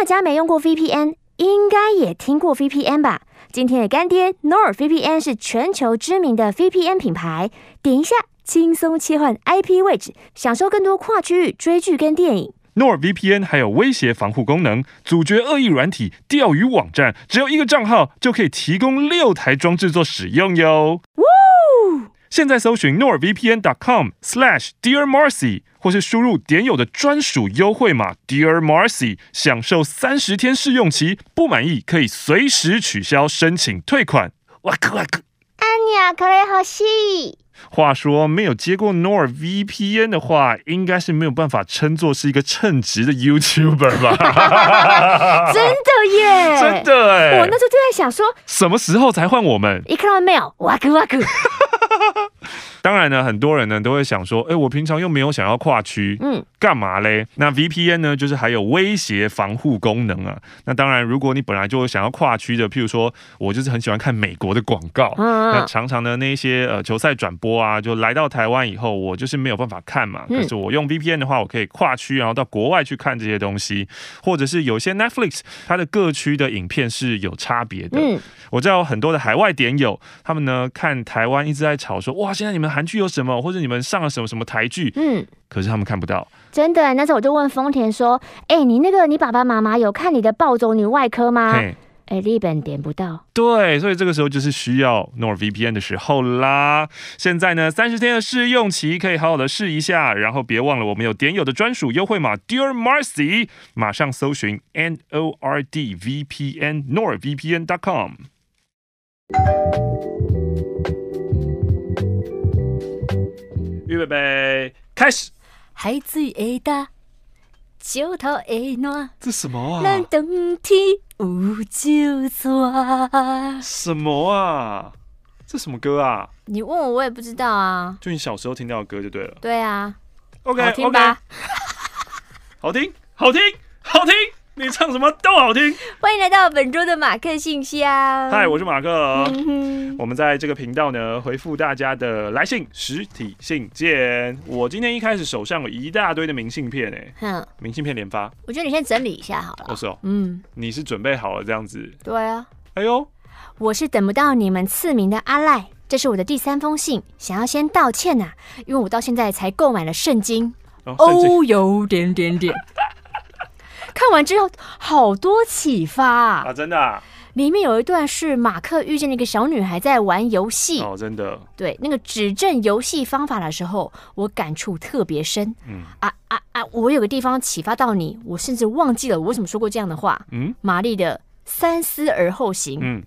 大家没用过 VPN，应该也听过 VPN 吧？今天的干爹 NordVPN 是全球知名的 VPN 品牌，点一下，轻松切换 IP 位置，享受更多跨区域追剧跟电影。NordVPN 还有威胁防护功能，阻绝恶意软体、钓鱼网站，只有一个账号就可以提供六台装置做使用哟。现在搜寻 nordvpn.com/dearmarcy，或是输入点友的专属优惠码 dearmarcy，享受三十天试用期，不满意可以随时取消申请退款。哇克哇克，安妮可雷好戏。话说，没有接过 NordVPN 的话，应该是没有办法称作是一个称职的 YouTuber 吧？真的耶，真的哎！我那时候就在想说，什么时候才换我们？一看到 mail，哇克哇克。当然呢，很多人呢都会想说，哎，我平常又没有想要跨区，嗯，干嘛嘞？那 VPN 呢，就是还有威胁防护功能啊。那当然，如果你本来就想要跨区的，譬如说我就是很喜欢看美国的广告，嗯，那常常呢那些呃球赛转播啊，就来到台湾以后，我就是没有办法看嘛。可是我用 VPN 的话，我可以跨区，然后到国外去看这些东西，或者是有些 Netflix 它的各区的影片是有差别的。嗯，我知道很多的海外点友，他们呢看台湾一直在吵说，哇，现在你们。韩剧有什么，或者你们上了什么什么台剧？嗯，可是他们看不到。真的，那时候我就问丰田说：“哎、欸，你那个你爸爸妈妈有看你的暴走女外科吗？”哎、欸，日本点不到。对，所以这个时候就是需要 NordVPN 的时候啦。现在呢，三十天的试用期可以好好的试一下，然后别忘了我们有点友的专属优惠码 Dear Marcy，马上搜寻 N O R D V P N NordVPN.com。预备备，开始。海水会大，石头会烂。这什么啊？咱登天有就抓。什么啊？这什么歌啊？你问我，我也不知道啊。就你小时候听到的歌就对了。对啊。OK，好听吧？好听，好听，好听。你唱什么都好听。欢迎来到本周的马克信箱。嗨，我是马克。嗯、我们在这个频道呢，回复大家的来信实体信件。我今天一开始手上有一大堆的明信片，哎，哼，明信片连发。我觉得你先整理一下好了。哦，是哦。嗯，你是准备好了这样子？对啊。哎呦，我是等不到你们赐名的阿赖，这是我的第三封信，想要先道歉呐、啊，因为我到现在才购买了圣经。哦，哦，有点点点。看完之后，好多启发啊！啊，真的啊，里面有一段是马克遇见那个小女孩在玩游戏哦，真的。对，那个指正游戏方法的时候，我感触特别深。嗯啊啊啊！我有个地方启发到你，我甚至忘记了我为什么说过这样的话。嗯，玛丽的三思而后行。嗯，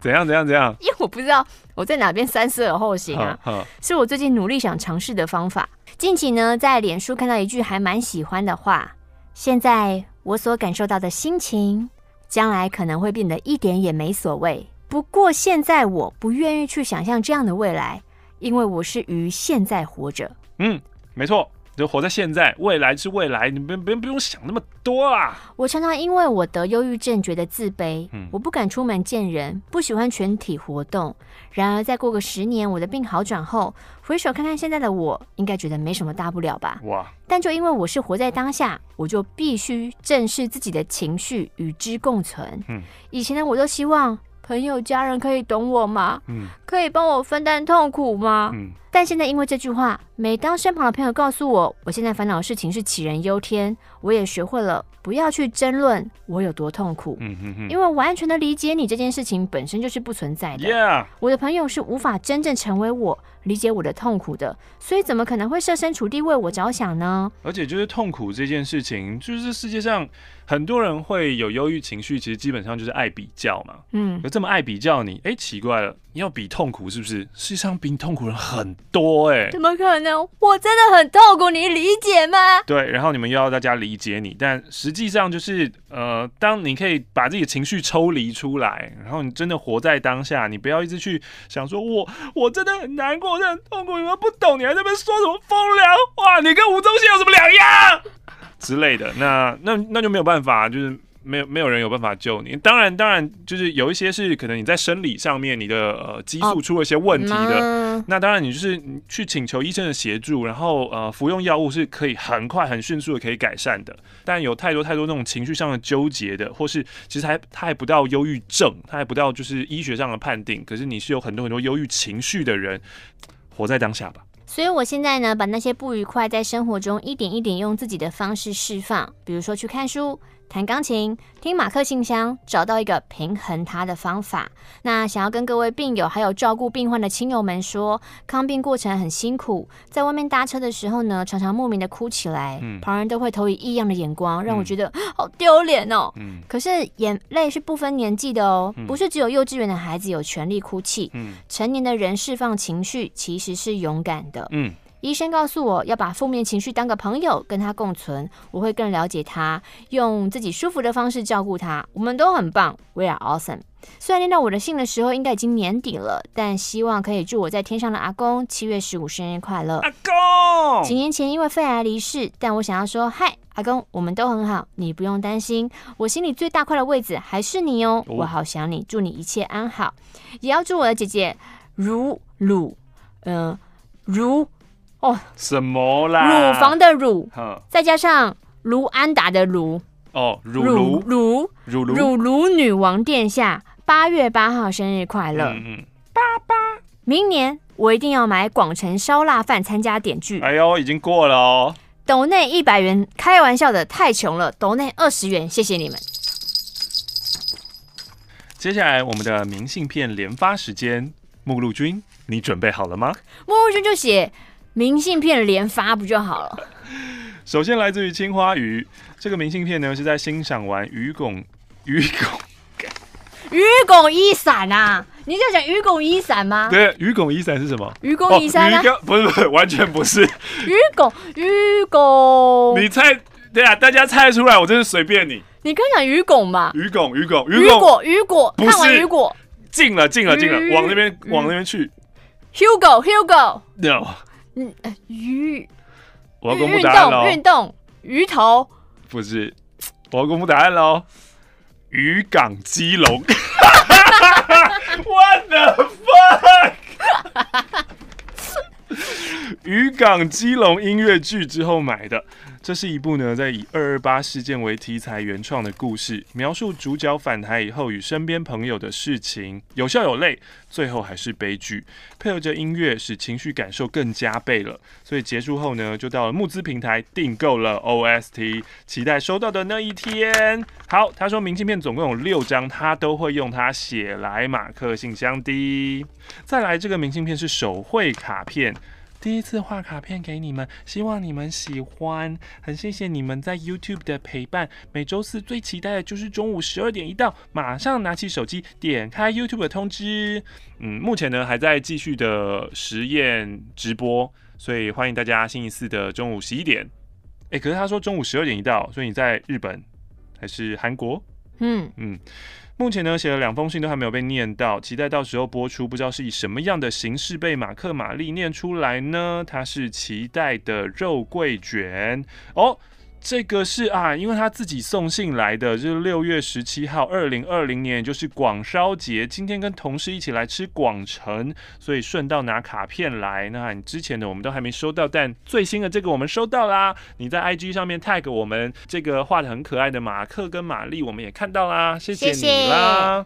怎样怎样怎样？因为我不知道我在哪边三思而后行啊。是我最近努力想尝试的方法。近期呢，在脸书看到一句还蛮喜欢的话。现在我所感受到的心情，将来可能会变得一点也没所谓。不过现在我不愿意去想象这样的未来，因为我是于现在活着。嗯，没错。就活在现在，未来是未来，你不不用不用想那么多啊！我常常因为我得忧郁症觉得自卑，嗯，我不敢出门见人，不喜欢全体活动。然而再过个十年，我的病好转后，回首看看现在的我，应该觉得没什么大不了吧？哇！但就因为我是活在当下，我就必须正视自己的情绪，与之共存。嗯，以前的我都希望朋友、家人可以懂我吗？嗯，可以帮我分担痛苦吗？嗯。但现在因为这句话，每当身旁的朋友告诉我，我现在烦恼的事情是杞人忧天，我也学会了不要去争论我有多痛苦。嗯哼哼，因为完全的理解你这件事情本身就是不存在的。我的朋友是无法真正成为我，理解我的痛苦的，所以怎么可能会设身处地为我着想呢？而且就是痛苦这件事情，就是世界上很多人会有忧郁情绪，其实基本上就是爱比较嘛。嗯，有这么爱比较你，哎，奇怪了，你要比痛苦是不是？世界上比你痛苦人很多哎、欸，怎么可能？我真的很痛苦，你理解吗？对，然后你们又要大家理解你，但实际上就是呃，当你可以把自己的情绪抽离出来，然后你真的活在当下，你不要一直去想说我我真的很难过，我真的很痛苦，你们不懂，你还在那边说什么风凉？话，你跟吴宗宪有什么两样之类的？那那那就没有办法，就是没有没有人有办法救你。当然，当然就是有一些是可能你在生理上面你的呃激素出了一些问题的，哦、那当然你就是去请求医生的协助，然后呃服用药物是可以很快很迅速的可以改善的。但有太多太多那种情绪上的纠结的，或是其实还他还不到忧郁症，他还不到就是医学上的判定，可是你是有很多很多忧郁情绪的人，活在当下吧。所以，我现在呢，把那些不愉快在生活中一点一点用自己的方式释放，比如说去看书。弹钢琴，听马克信箱，找到一个平衡它的方法。那想要跟各位病友还有照顾病患的亲友们说，康病过程很辛苦，在外面搭车的时候呢，常常莫名的哭起来，嗯、旁人都会投以异样的眼光，让我觉得、嗯、好丢脸哦。嗯、可是眼泪是不分年纪的哦，嗯、不是只有幼稚园的孩子有权利哭泣，嗯、成年的人释放情绪其实是勇敢的。嗯医生告诉我要把负面情绪当个朋友，跟他共存，我会更了解他，用自己舒服的方式照顾他。我们都很棒，We are awesome。虽然念到我的信的时候应该已经年底了，但希望可以祝我在天上的阿公七月十五生日快乐。阿公几年前因为肺癌离世，但我想要说，嗨，阿公，我们都很好，你不用担心，我心里最大块的位置还是你哦，我好想你，祝你一切安好，也要祝我的姐姐如鲁，嗯、呃，如。哦，什么啦？乳房的乳，再加上卢安达的卢，哦，乳乳乳乳乳乳女王殿下，八月八号生日快乐！嗯嗯，八八，明年我一定要买广城烧腊饭参加点剧。哎呦，已经过了哦。斗内一百元，开玩笑的，太穷了。斗内二十元，谢谢你们。接下来我们的明信片连发时间，目录君，你准备好了吗？目录君就写。明信片连发不就好了？首先来自于青花鱼，这个明信片呢是在欣赏完鱼拱鱼拱鱼拱一闪啊！你在讲鱼拱一闪吗？对，鱼拱一闪是什么？鱼拱一闪啊？不是不是，完全不是。鱼拱鱼拱，你猜对啊？大家猜出来，我真是随便你。你刚讲鱼拱吧？鱼拱鱼拱鱼果鱼果，不是看完雨果，近了近了近了，往那边往那边去。Hugo Hugo no。嗯，鱼，我要公布答案喽！运动，鱼头，不是，我要公布答案喽！渔港基隆，What the fuck？渔港基隆音乐剧之后买的。这是一部呢，在以二二八事件为题材原创的故事，描述主角返台以后与身边朋友的事情，有笑有泪，最后还是悲剧。配合着音乐，使情绪感受更加倍了。所以结束后呢，就到了募资平台订购了 OST，期待收到的那一天。好，他说明信片总共有六张，他都会用它写来马克信箱的。再来，这个明信片是手绘卡片。第一次画卡片给你们，希望你们喜欢。很谢谢你们在 YouTube 的陪伴。每周四最期待的就是中午十二点一到，马上拿起手机点开 YouTube 的通知。嗯，目前呢还在继续的实验直播，所以欢迎大家星期四的中午十一点。诶，可是他说中午十二点一到，所以你在日本还是韩国？嗯嗯。目前呢，写了两封信都还没有被念到，期待到时候播出，不知道是以什么样的形式被马克玛丽念出来呢？他是期待的肉桂卷哦。这个是啊，因为他自己送信来的，就是六月十七号，二零二零年，就是广烧节。今天跟同事一起来吃广城，所以顺道拿卡片来。那你之前的我们都还没收到，但最新的这个我们收到啦。你在 IG 上面 tag 我们这个画得很可爱的马克跟玛丽，我们也看到啦，谢谢你啦。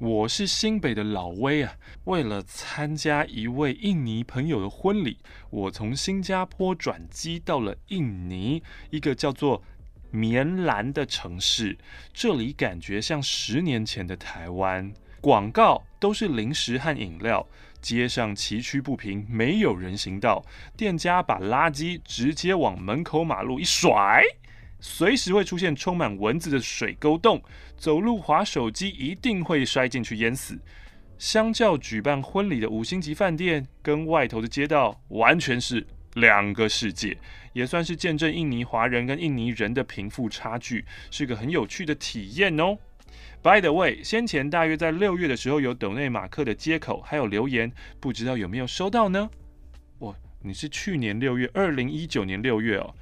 我是新北的老威啊，为了参加一位印尼朋友的婚礼，我从新加坡转机到了印尼一个叫做棉兰的城市。这里感觉像十年前的台湾，广告都是零食和饮料，街上崎岖不平，没有人行道，店家把垃圾直接往门口马路一甩。随时会出现充满蚊子的水沟洞，走路滑手机一定会摔进去淹死。相较举办婚礼的五星级饭店，跟外头的街道完全是两个世界，也算是见证印尼华人跟印尼人的贫富差距，是个很有趣的体验哦。By the way，先前大约在六月的时候有斗内马克的接口，还有留言，不知道有没有收到呢？哇，你是去年六月，二零一九年六月哦，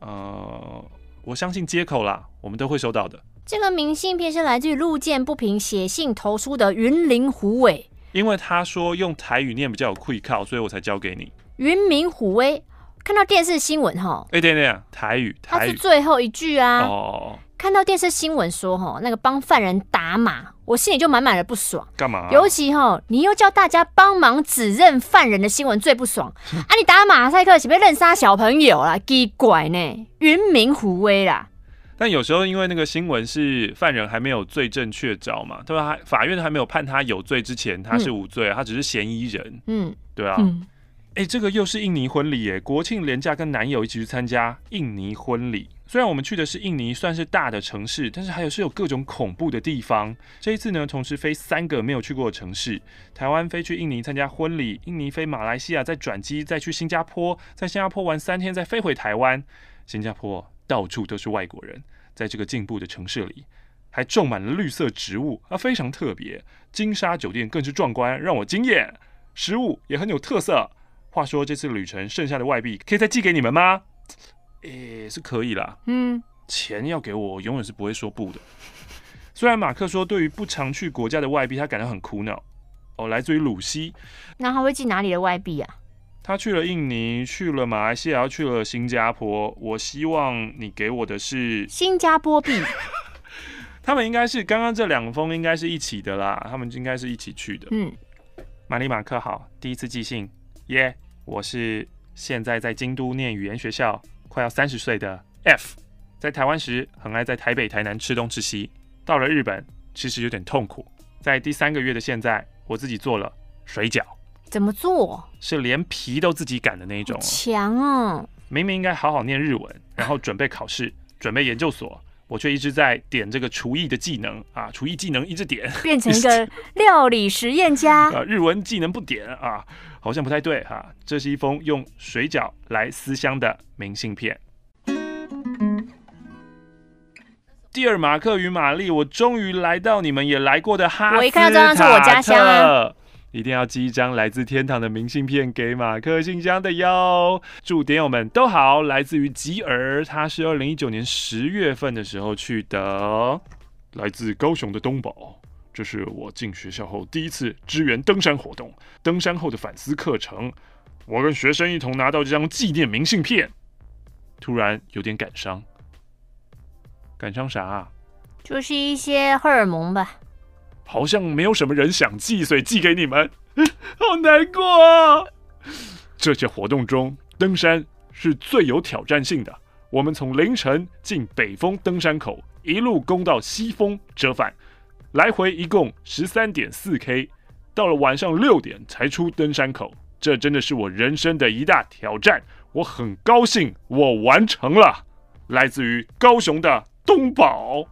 呃。我相信接口啦，我们都会收到的。这个明信片是来自于路见不平写信投书的云林虎尾，因为他说用台语念比较有气口，所以我才交给你。云林虎威，看到电视新闻哈，哎，对对啊，台语，台语，它是最后一句啊。哦，看到电视新闻说哈，那个帮犯人打码，我心里就满满的不爽。干嘛？尤其哈，你又叫大家帮忙指认犯人的新闻最不爽 啊！你打马赛克，岂不是认杀小朋友啦？奇怪呢，云林虎威啦。但有时候，因为那个新闻是犯人还没有罪证确凿嘛，对吧？法院还没有判他有罪之前，他是无罪，嗯、他只是嫌疑人。嗯，对啊。哎、嗯欸，这个又是印尼婚礼耶！国庆连假跟男友一起去参加印尼婚礼。虽然我们去的是印尼，算是大的城市，但是还有是有各种恐怖的地方。这一次呢，同时飞三个没有去过的城市：台湾飞去印尼参加婚礼，印尼飞马来西亚，再转机再去新加坡，在新加坡玩三天，再飞回台湾。新加坡。到处都是外国人，在这个进步的城市里，还种满了绿色植物啊，非常特别。金沙酒店更是壮观，让我惊艳。食物也很有特色。话说这次旅程剩下的外币可以再寄给你们吗？诶，是可以啦。嗯，钱要给我，我永远是不会说不的。虽然马克说对于不常去国家的外币，他感到很苦恼。哦，来自于鲁西。那他会寄哪里的外币啊？他去了印尼，去了马来西亚，去了新加坡。我希望你给我的是新加坡币。他们应该是刚刚这两封应该是一起的啦，他们应该是一起去的。嗯，玛丽马克好，第一次寄信，耶、yeah！我是现在在京都念语言学校，快要三十岁的 F，在台湾时很爱在台北、台南吃东吃西，到了日本其实有点痛苦。在第三个月的现在，我自己做了水饺。怎么做？是连皮都自己擀的那一种。强哦！明明应该好好念日文，然后准备考试，准备研究所，我却一直在点这个厨艺的技能啊！厨艺技能一直点，变成一个 料理实验家。啊，日文技能不点啊，好像不太对哈、啊。这是一封用水饺来思乡的明信片。第二，马克与玛丽，我终于来到你们也来过的哈斯塔特。我一看到这张是我家乡啊。一定要寄一张来自天堂的明信片给马克信箱的哟！祝点友们都好。来自于吉尔，他是二零一九年十月份的时候去的，来自高雄的东宝。这是我进学校后第一次支援登山活动，登山后的反思课程，我跟学生一同拿到这张纪念明信片，突然有点感伤。感伤啥？就是一些荷尔蒙吧。好像没有什么人想寄，所以寄给你们，好难过啊！这些活动中，登山是最有挑战性的。我们从凌晨进北峰登山口，一路攻到西峰折返，来回一共十三点四 K，到了晚上六点才出登山口。这真的是我人生的一大挑战，我很高兴我完成了。来自于高雄的东宝。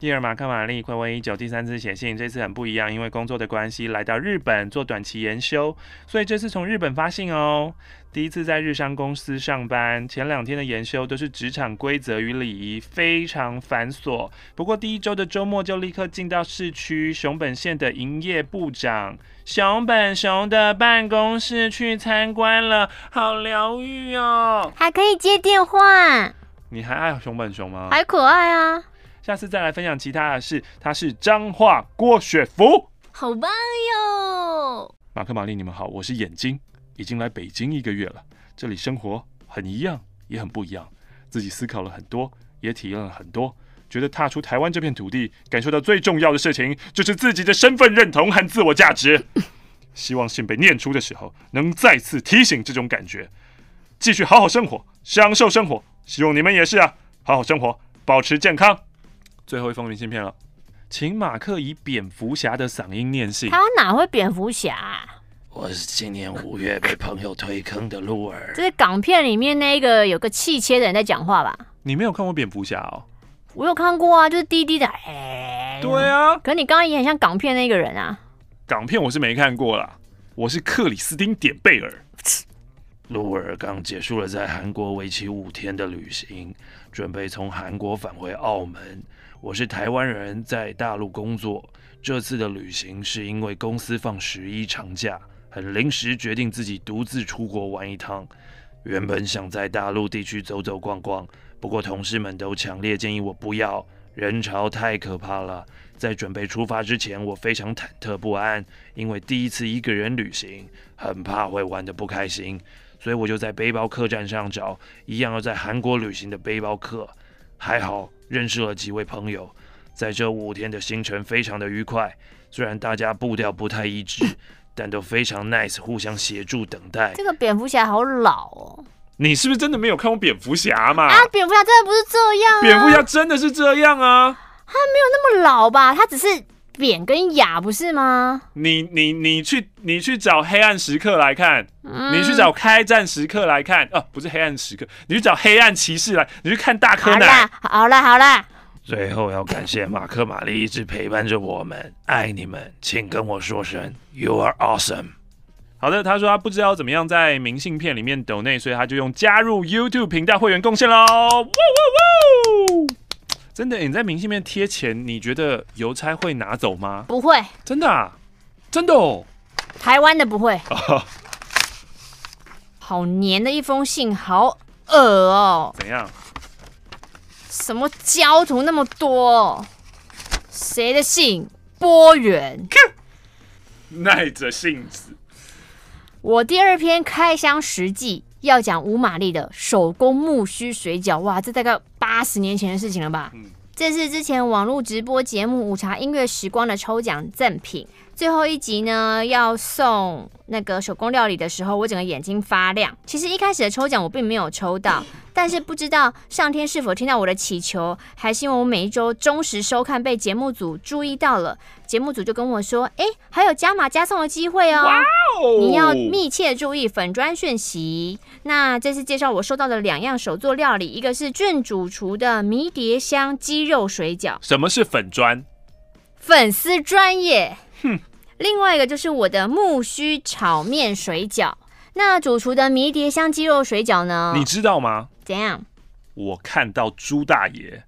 第二，马克玛丽，睽违已久，第三次写信，这次很不一样，因为工作的关系来到日本做短期研修，所以这次从日本发信哦。第一次在日商公司上班，前两天的研修都是职场规则与礼仪，非常繁琐。不过第一周的周末就立刻进到市区熊本县的营业部长熊本熊的办公室去参观了，好疗愈哦，还可以接电话。你还爱熊本熊吗？还可爱啊。下次再来分享其他的事。他是彰化郭雪芙，好棒哟！马克、玛丽，你们好，我是眼睛，已经来北京一个月了。这里生活很一样，也很不一样。自己思考了很多，也体验了很多。觉得踏出台湾这片土地，感受到最重要的事情就是自己的身份认同和自我价值。希望信被念出的时候，能再次提醒这种感觉。继续好好生活，享受生活。希望你们也是啊，好好生活，保持健康。最后一封明信片了，请马克以蝙蝠侠的嗓音念信。他哪会蝙蝠侠？我是今年五月被朋友推坑的鹿儿。这是港片里面那个有个气切的人在讲话吧？你没有看过蝙蝠侠哦？我有看过啊，就是滴滴的。哎，对啊。可是你刚刚也很像港片那个人啊。港片我是没看过啦，我是克里斯汀点贝尔。鹿儿刚结束了在韩国为期五天的旅行，准备从韩国返回澳门。我是台湾人，在大陆工作。这次的旅行是因为公司放十一长假，很临时决定自己独自出国玩一趟。原本想在大陆地区走走逛逛，不过同事们都强烈建议我不要，人潮太可怕了。在准备出发之前，我非常忐忑不安，因为第一次一个人旅行，很怕会玩得不开心，所以我就在背包客栈上找一样要在韩国旅行的背包客。还好认识了几位朋友，在这五天的行程非常的愉快，虽然大家步调不太一致，但都非常 nice，互相协助等待。这个蝙蝠侠好老哦。你是不是真的没有看过蝙蝠侠嘛？啊，蝙蝠侠真的不是这样啊！蝙蝠侠真的是这样啊！他没有那么老吧？他只是扁跟哑，不是吗？你你你去你去找黑暗时刻来看，嗯、你去找开战时刻来看，哦、啊，不是黑暗时刻，你去找黑暗骑士来，你去看大柯南。好啦，好啦，好啦。最后要感谢马克玛丽一直陪伴着我们，爱你们，请跟我说声 You are awesome。好的，他说他不知道怎么样在明信片里面抖内，所以他就用加入 YouTube 频道会员贡献喽。呜呜呜！真的，你在明信片贴钱，你觉得邮差会拿走吗？不会，真的啊，真的哦。台湾的不会。好黏的一封信，好恶哦。怎样？什么胶图那么多？谁的信？波源。耐着性子。我第二篇开箱实记要讲五马力的手工木须水饺，哇，这大概八十年前的事情了吧？嗯，这是之前网络直播节目《午茶音乐时光》的抽奖赠品。最后一集呢，要送那个手工料理的时候，我整个眼睛发亮。其实一开始的抽奖我并没有抽到，但是不知道上天是否听到我的祈求，还是因为我每一周忠实收看被节目组注意到了，节目组就跟我说：“哎，还有加码加送的机会哦，你要密切注意粉砖讯息。”那这次介绍我收到的两样手作料理，一个是俊主厨的迷迭香鸡肉水饺。什么是粉砖？粉丝专业。哼。另外一个就是我的木须炒面水饺，那主厨的迷迭香鸡肉水饺呢？你知道吗？怎样？我看到朱大爷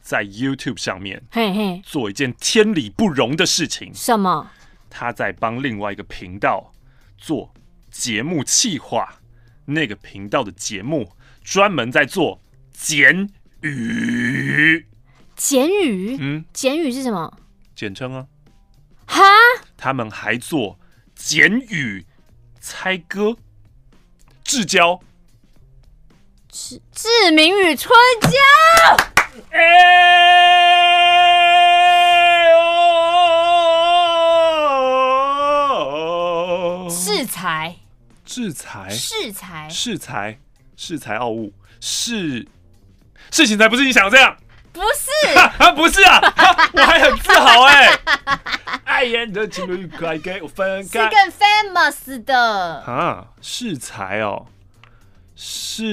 在 YouTube 上面，嘿嘿，做一件天理不容的事情。什么？他在帮另外一个频道做节目企划，那个频道的节目专门在做简语。简语？嗯，简语是什么？简称啊。哈？他们还做简语猜歌、至交、志明与春娇。哎哦！适才，适才，适才，适才，适才。奥物，是事情才。不是你想的这样。不是啊，不是啊，我还很自豪哎、欸。爱演的情侣快给我分开。是更 famous 的啊，是才。哦，是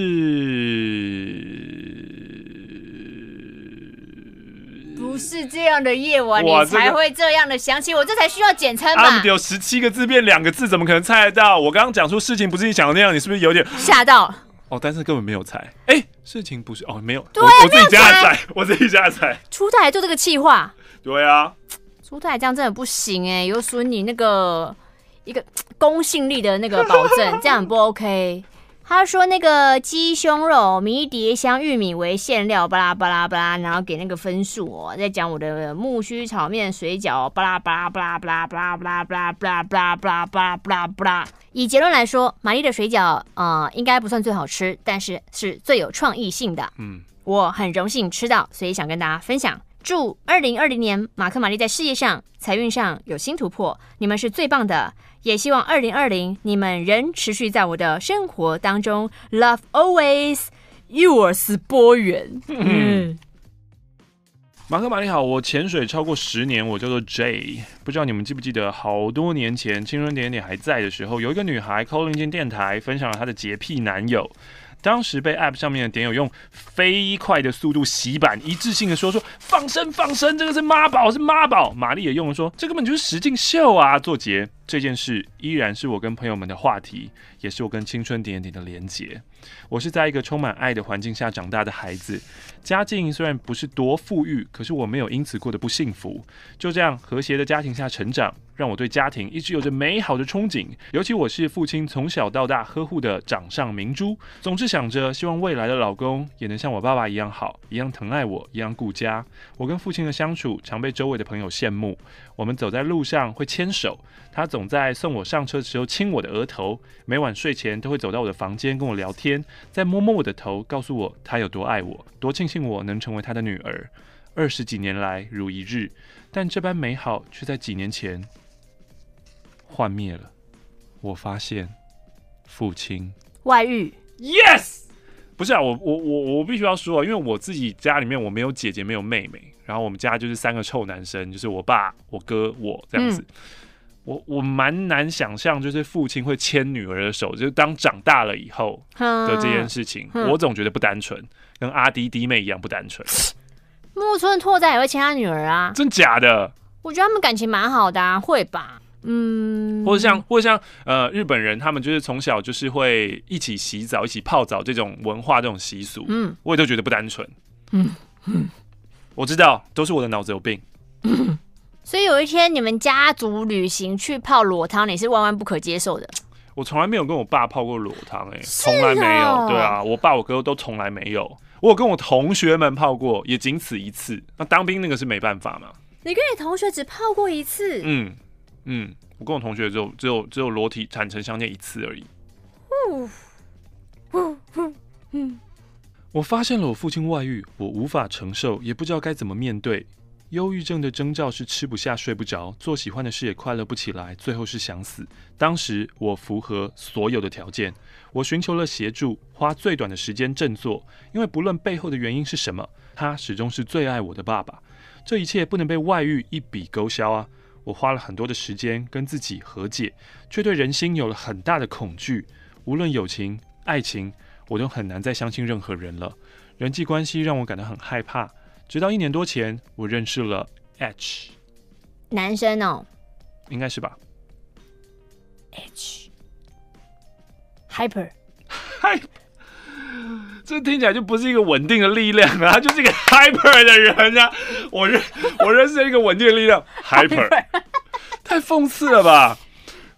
不是这样的夜晚你才会这样的想起我？这才需要简称吧？有十七个字变两个字，怎么可能猜得到？我刚刚讲出事情不是你想的那样，你是不是有点吓到？哦，但是根本没有猜。哎、欸，事情不是哦，没有，对啊、我我自己家猜，我自己家 猜。初代做这个气话，对啊，初代这样真的不行哎，有损你那个一个公信力的那个保证，这样很不 OK。他说那个鸡胸肉、迷迭香、玉米为馅料，巴拉巴拉巴拉，然后给那个分数哦。在讲我的木须炒面水饺，巴拉巴拉巴拉巴拉巴拉巴拉巴拉巴拉巴拉巴拉巴拉巴拉巴拉。以结论来说，玛丽的水饺呃应该不算最好吃，但是是最有创意性的。嗯，我很荣幸吃到，所以想跟大家分享。祝二零二零年马克玛丽在事业上、财运上有新突破，你们是最棒的。也希望二零二零你们仍持续在我的生活当中。Love always yours，波源。嗯，马克玛丽好，我潜水超过十年，我叫做 J。不知道你们记不记得，好多年前青春点点还在的时候，有一个女孩 call 进电台，分享了她的洁癖男友。当时被 App 上面的点友用飞快的速度洗版，一致性的说说放生放生，这个是妈宝是妈宝。玛丽也用了说，这根本就是实境秀啊，做结。这件事依然是我跟朋友们的话题，也是我跟青春点点的连结。我是在一个充满爱的环境下长大的孩子，家境虽然不是多富裕，可是我没有因此过得不幸福。就这样和谐的家庭下成长，让我对家庭一直有着美好的憧憬。尤其我是父亲从小到大呵护的掌上明珠，总是想着希望未来的老公也能像我爸爸一样好，一样疼爱我，一样顾家。我跟父亲的相处常被周围的朋友羡慕。我们走在路上会牵手，他总在送我上车的时候亲我的额头，每晚睡前都会走到我的房间跟我聊天。再摸摸我的头，告诉我他有多爱我，多庆幸我能成为他的女儿。二十几年来如一日，但这般美好却在几年前幻灭了。我发现父亲外遇。Yes，不是啊，我我我我必须要说啊，因为我自己家里面我没有姐姐，没有妹妹，然后我们家就是三个臭男生，就是我爸、我哥、我这样子。嗯我我蛮难想象，就是父亲会牵女儿的手，就是当长大了以后的这件事情。我总觉得不单纯，跟阿迪弟妹一样不单纯。木村拓哉也会牵他女儿啊？真假的？我觉得他们感情蛮好的啊，会吧？嗯，或者像或者像呃日本人，他们就是从小就是会一起洗澡、一起泡澡这种文化、这种习俗。嗯，我也都觉得不单纯。嗯嗯，我知道，都是我的脑子有病。嗯 所以有一天你们家族旅行去泡裸汤，你是万万不可接受的。我从来没有跟我爸泡过裸汤，哎，从来没有。对啊，我爸我哥都从来没有。我有跟我同学们泡过，也仅此一次。那当兵那个是没办法嘛。你跟你同学只泡过一次？嗯嗯，我跟我同学只有只有只有裸体坦诚相见一次而已。我发现了我父亲外遇，我无法承受，也不知道该怎么面对。忧郁症的征兆是吃不下、睡不着，做喜欢的事也快乐不起来，最后是想死。当时我符合所有的条件，我寻求了协助，花最短的时间振作，因为不论背后的原因是什么，他始终是最爱我的爸爸。这一切不能被外遇一笔勾销啊！我花了很多的时间跟自己和解，却对人心有了很大的恐惧。无论友情、爱情，我都很难再相信任何人了。人际关系让我感到很害怕。直到一年多前，我认识了 H 男生哦，应该是吧？H Hyper Hyper，这听起来就不是一个稳定的力量啊，他 就是一个 Hyper 的人啊。我认我认识了一个稳定的力量 Hyper，太讽刺了吧？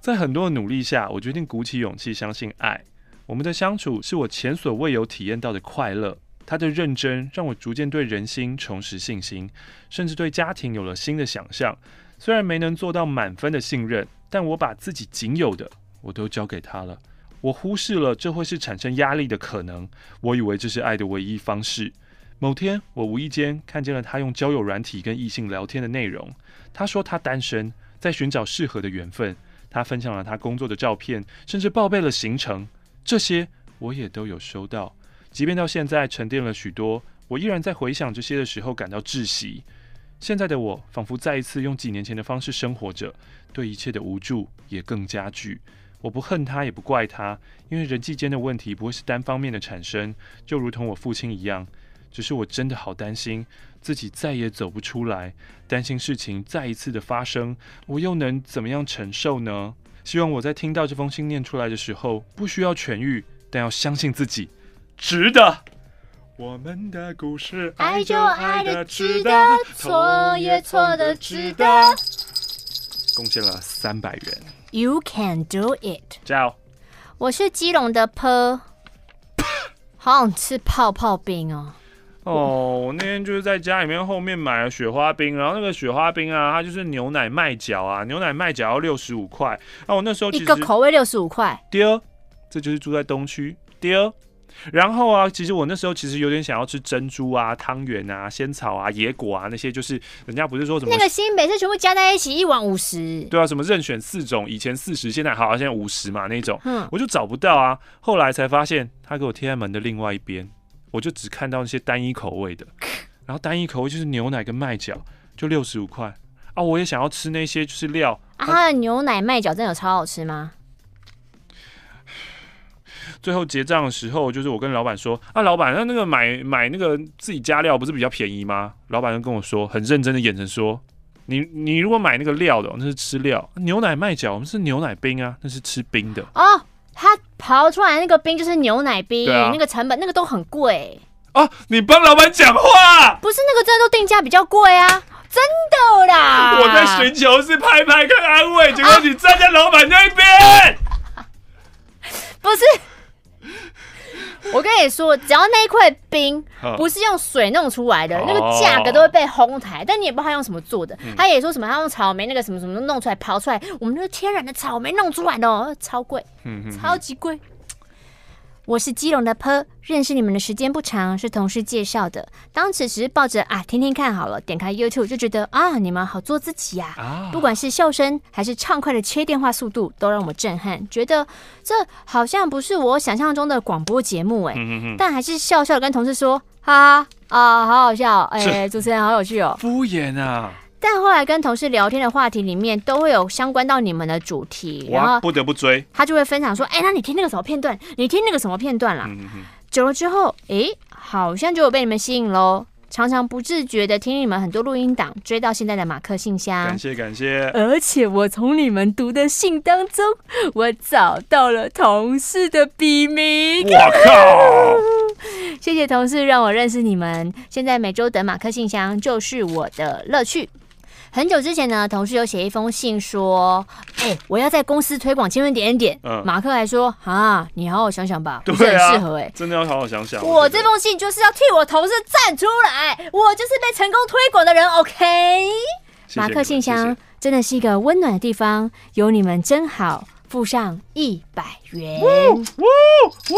在很多的努力下，我决定鼓起勇气，相信爱。我们的相处是我前所未有体验到的快乐。他的认真让我逐渐对人心重拾信心，甚至对家庭有了新的想象。虽然没能做到满分的信任，但我把自己仅有的我都交给他了。我忽视了这会是产生压力的可能。我以为这是爱的唯一方式。某天，我无意间看见了他用交友软体跟异性聊天的内容。他说他单身，在寻找适合的缘分。他分享了他工作的照片，甚至报备了行程。这些我也都有收到。即便到现在沉淀了许多，我依然在回想这些的时候感到窒息。现在的我仿佛再一次用几年前的方式生活着，对一切的无助也更加剧。我不恨他，也不怪他，因为人际间的问题不会是单方面的产生，就如同我父亲一样。只是我真的好担心自己再也走不出来，担心事情再一次的发生，我又能怎么样承受呢？希望我在听到这封信念出来的时候，不需要痊愈，但要相信自己。值得，我们的故事，爱就爱的值得，错也错的值得。贡献了三百元。You can do it。加油！我是基隆的 Per，好想吃泡泡冰哦。哦，我那天就是在家里面后面买了雪花冰，然后那个雪花冰啊，它就是牛奶麦角啊，牛奶麦角要六十五块。那我那时候一个口味六十五块。丢，这就是住在东区。丢。然后啊，其实我那时候其实有点想要吃珍珠啊、汤圆啊、仙草啊、野果啊那些，就是人家不是说什么那个新北是全部加在一起一碗五十，对啊，什么任选四种，以前四十，现在好，现在五十嘛那种，嗯，我就找不到啊。后来才发现他给我贴在门的另外一边，我就只看到那些单一口味的，然后单一口味就是牛奶跟麦角，就六十五块啊。我也想要吃那些就是料啊，它的牛奶麦角真的有超好吃吗？最后结账的时候，就是我跟老板说：“啊，老板，那那个买买那个自己加料不是比较便宜吗？”老板就跟我说，很认真的眼神说：“你你如果买那个料的，那是吃料；牛奶麦角，我们是牛奶冰啊，那是吃冰的。哦，它刨出来那个冰就是牛奶冰，啊、那个成本那个都很贵。哦，你帮老板讲话？不是那个真的都定价比较贵啊，真的啦。我在寻求是拍拍跟安慰，结果你站在老板那边。不是。我跟你说，只要那一块冰不是用水弄出来的，那个价格都会被哄抬。但你也不知道他用什么做的，他也说什么他用草莓那个什么什么弄出来刨出来，我们那个天然的草莓弄出来的哦，超贵，超级贵。我是基隆的认识你们的时间不长，是同事介绍的。当时只是抱着啊听听看好了，点开 YouTube 就觉得啊你们好做自己呀、啊，不管是笑声还是畅快的切电话速度，都让我震撼。觉得这好像不是我想象中的广播节目哎，但还是笑笑的跟同事说哈哈啊好好笑哎、欸，主持人好有趣哦，敷衍啊。但后来跟同事聊天的话题里面，都会有相关到你们的主题，然后不得不追，他就会分享说：“哎、欸，那你听那个什么片段？你听那个什么片段啦？”嗯、哼久了之后，哎、欸，好像就有被你们吸引喽。常常不自觉的听你们很多录音档，追到现在的马克信箱。感谢感谢。而且我从你们读的信当中，我找到了同事的笔名。我靠！谢谢同事让我认识你们。现在每周等马克信箱就是我的乐趣。很久之前呢，同事有写一封信说：“哎、欸，我要在公司推广千分点点点。嗯”马克还说：“啊，你好好想想吧，不是很适合哎、欸，真的要好好想想。”我这封信就是要替我同事站出来，我就是被成功推广的人。OK，马克信箱真的是一个温暖的地方，有你们真好，附上一百元。呜呜呜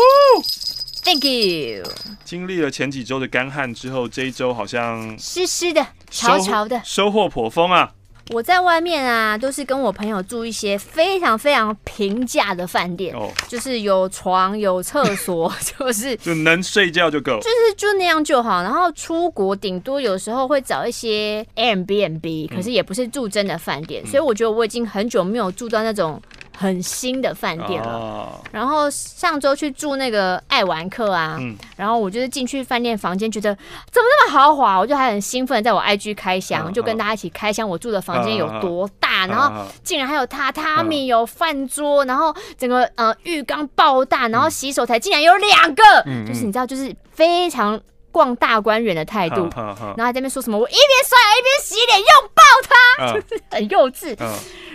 Thank you。经历了前几周的干旱之后，这一周好像湿湿的、潮潮的，收获颇丰啊！我在外面啊，都是跟我朋友住一些非常非常平价的饭店，哦，就是有床、有厕所，就是 就能睡觉就够，就是就那样就好。然后出国顶多有时候会找一些 Airbnb，可是也不是住真的饭店，嗯，所以我觉得我已经很久没有住到那种。很新的饭店了，哦、然后上周去住那个爱玩客啊，嗯、然后我就是进去饭店房间，觉得怎么那么豪华，我就还很兴奋，在我 IG 开箱，哦、就跟大家一起开箱我住的房间有多大，哦、然后竟然还有榻榻米，有饭桌，哦、然后整个呃浴缸爆大，然后洗手台竟然有两个，嗯、就是你知道，就是非常逛大观园的态度，嗯、然后还在那边说什么我一边刷牙一边洗脸拥抱它，哦、就 是很幼稚，哦、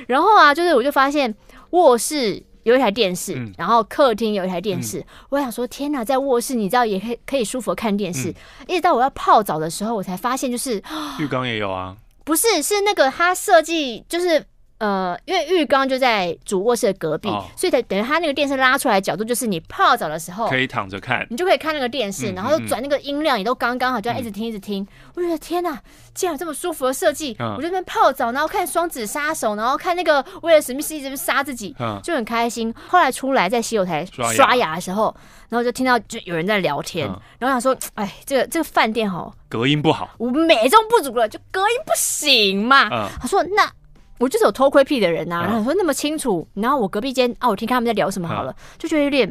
然后啊，就是我就发现。卧室有一台电视，嗯、然后客厅有一台电视。嗯、我想说，天哪，在卧室你知道也可以可以舒服看电视。嗯、一直到我要泡澡的时候，我才发现，就是浴缸也有啊。不是，是那个它设计就是。呃，因为浴缸就在主卧室的隔壁，哦、所以等等于他那个电视拉出来的角度，就是你泡澡的时候可以躺着看，你就可以看那个电视，嗯、然后转那个音量也都刚刚好，就要一直听一直听。嗯、我觉得天哪，竟然有这么舒服的设计！嗯、我就在泡澡，然后看双子杀手，然后看那个威尔史密斯一直杀自己，嗯、就很开心。后来出来在洗手台刷牙的时候，然后就听到就有人在聊天，嗯、然后想说，哎，这个这个饭店好隔音不好，我美中不足了，就隔音不行嘛。嗯、他说那。我就是有偷窥癖的人呐、啊，然后说那么清楚，然后我隔壁间啊，我听他们在聊什么好了，就觉得有点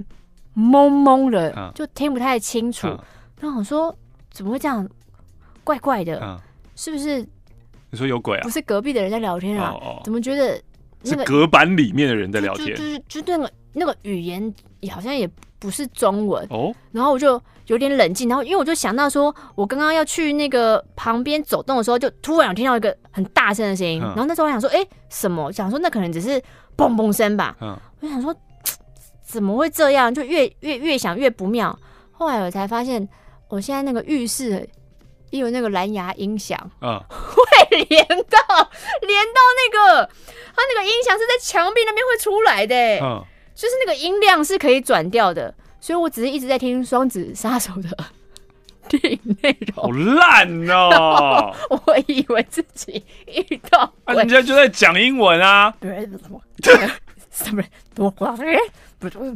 懵懵的，就听不太清楚。然后我说怎么会这样，怪怪的，是不是？你说有鬼啊？不是隔壁的人在聊天啊？怎么觉得是隔板里面的人在聊天？就是就那个那个语言好像也不是中文哦。然后我就。有点冷静，然后因为我就想到说，我刚刚要去那个旁边走动的时候，就突然听到一个很大声的声音，嗯、然后那时候我想说，哎、欸，什么？想说那可能只是嘣嘣声吧。嗯、我想说怎么会这样？就越越越想越不妙。后来我才发现，我现在那个浴室也有那个蓝牙音响，嗯、会连到连到那个它那个音响是在墙壁那边会出来的，嗯、就是那个音量是可以转掉的。所以我只是一直在听《双子杀手》的 电影内容，好烂哦！我以为自己遇到，啊，人家就在讲英文啊！不是什么，什么多不是，不是，不是，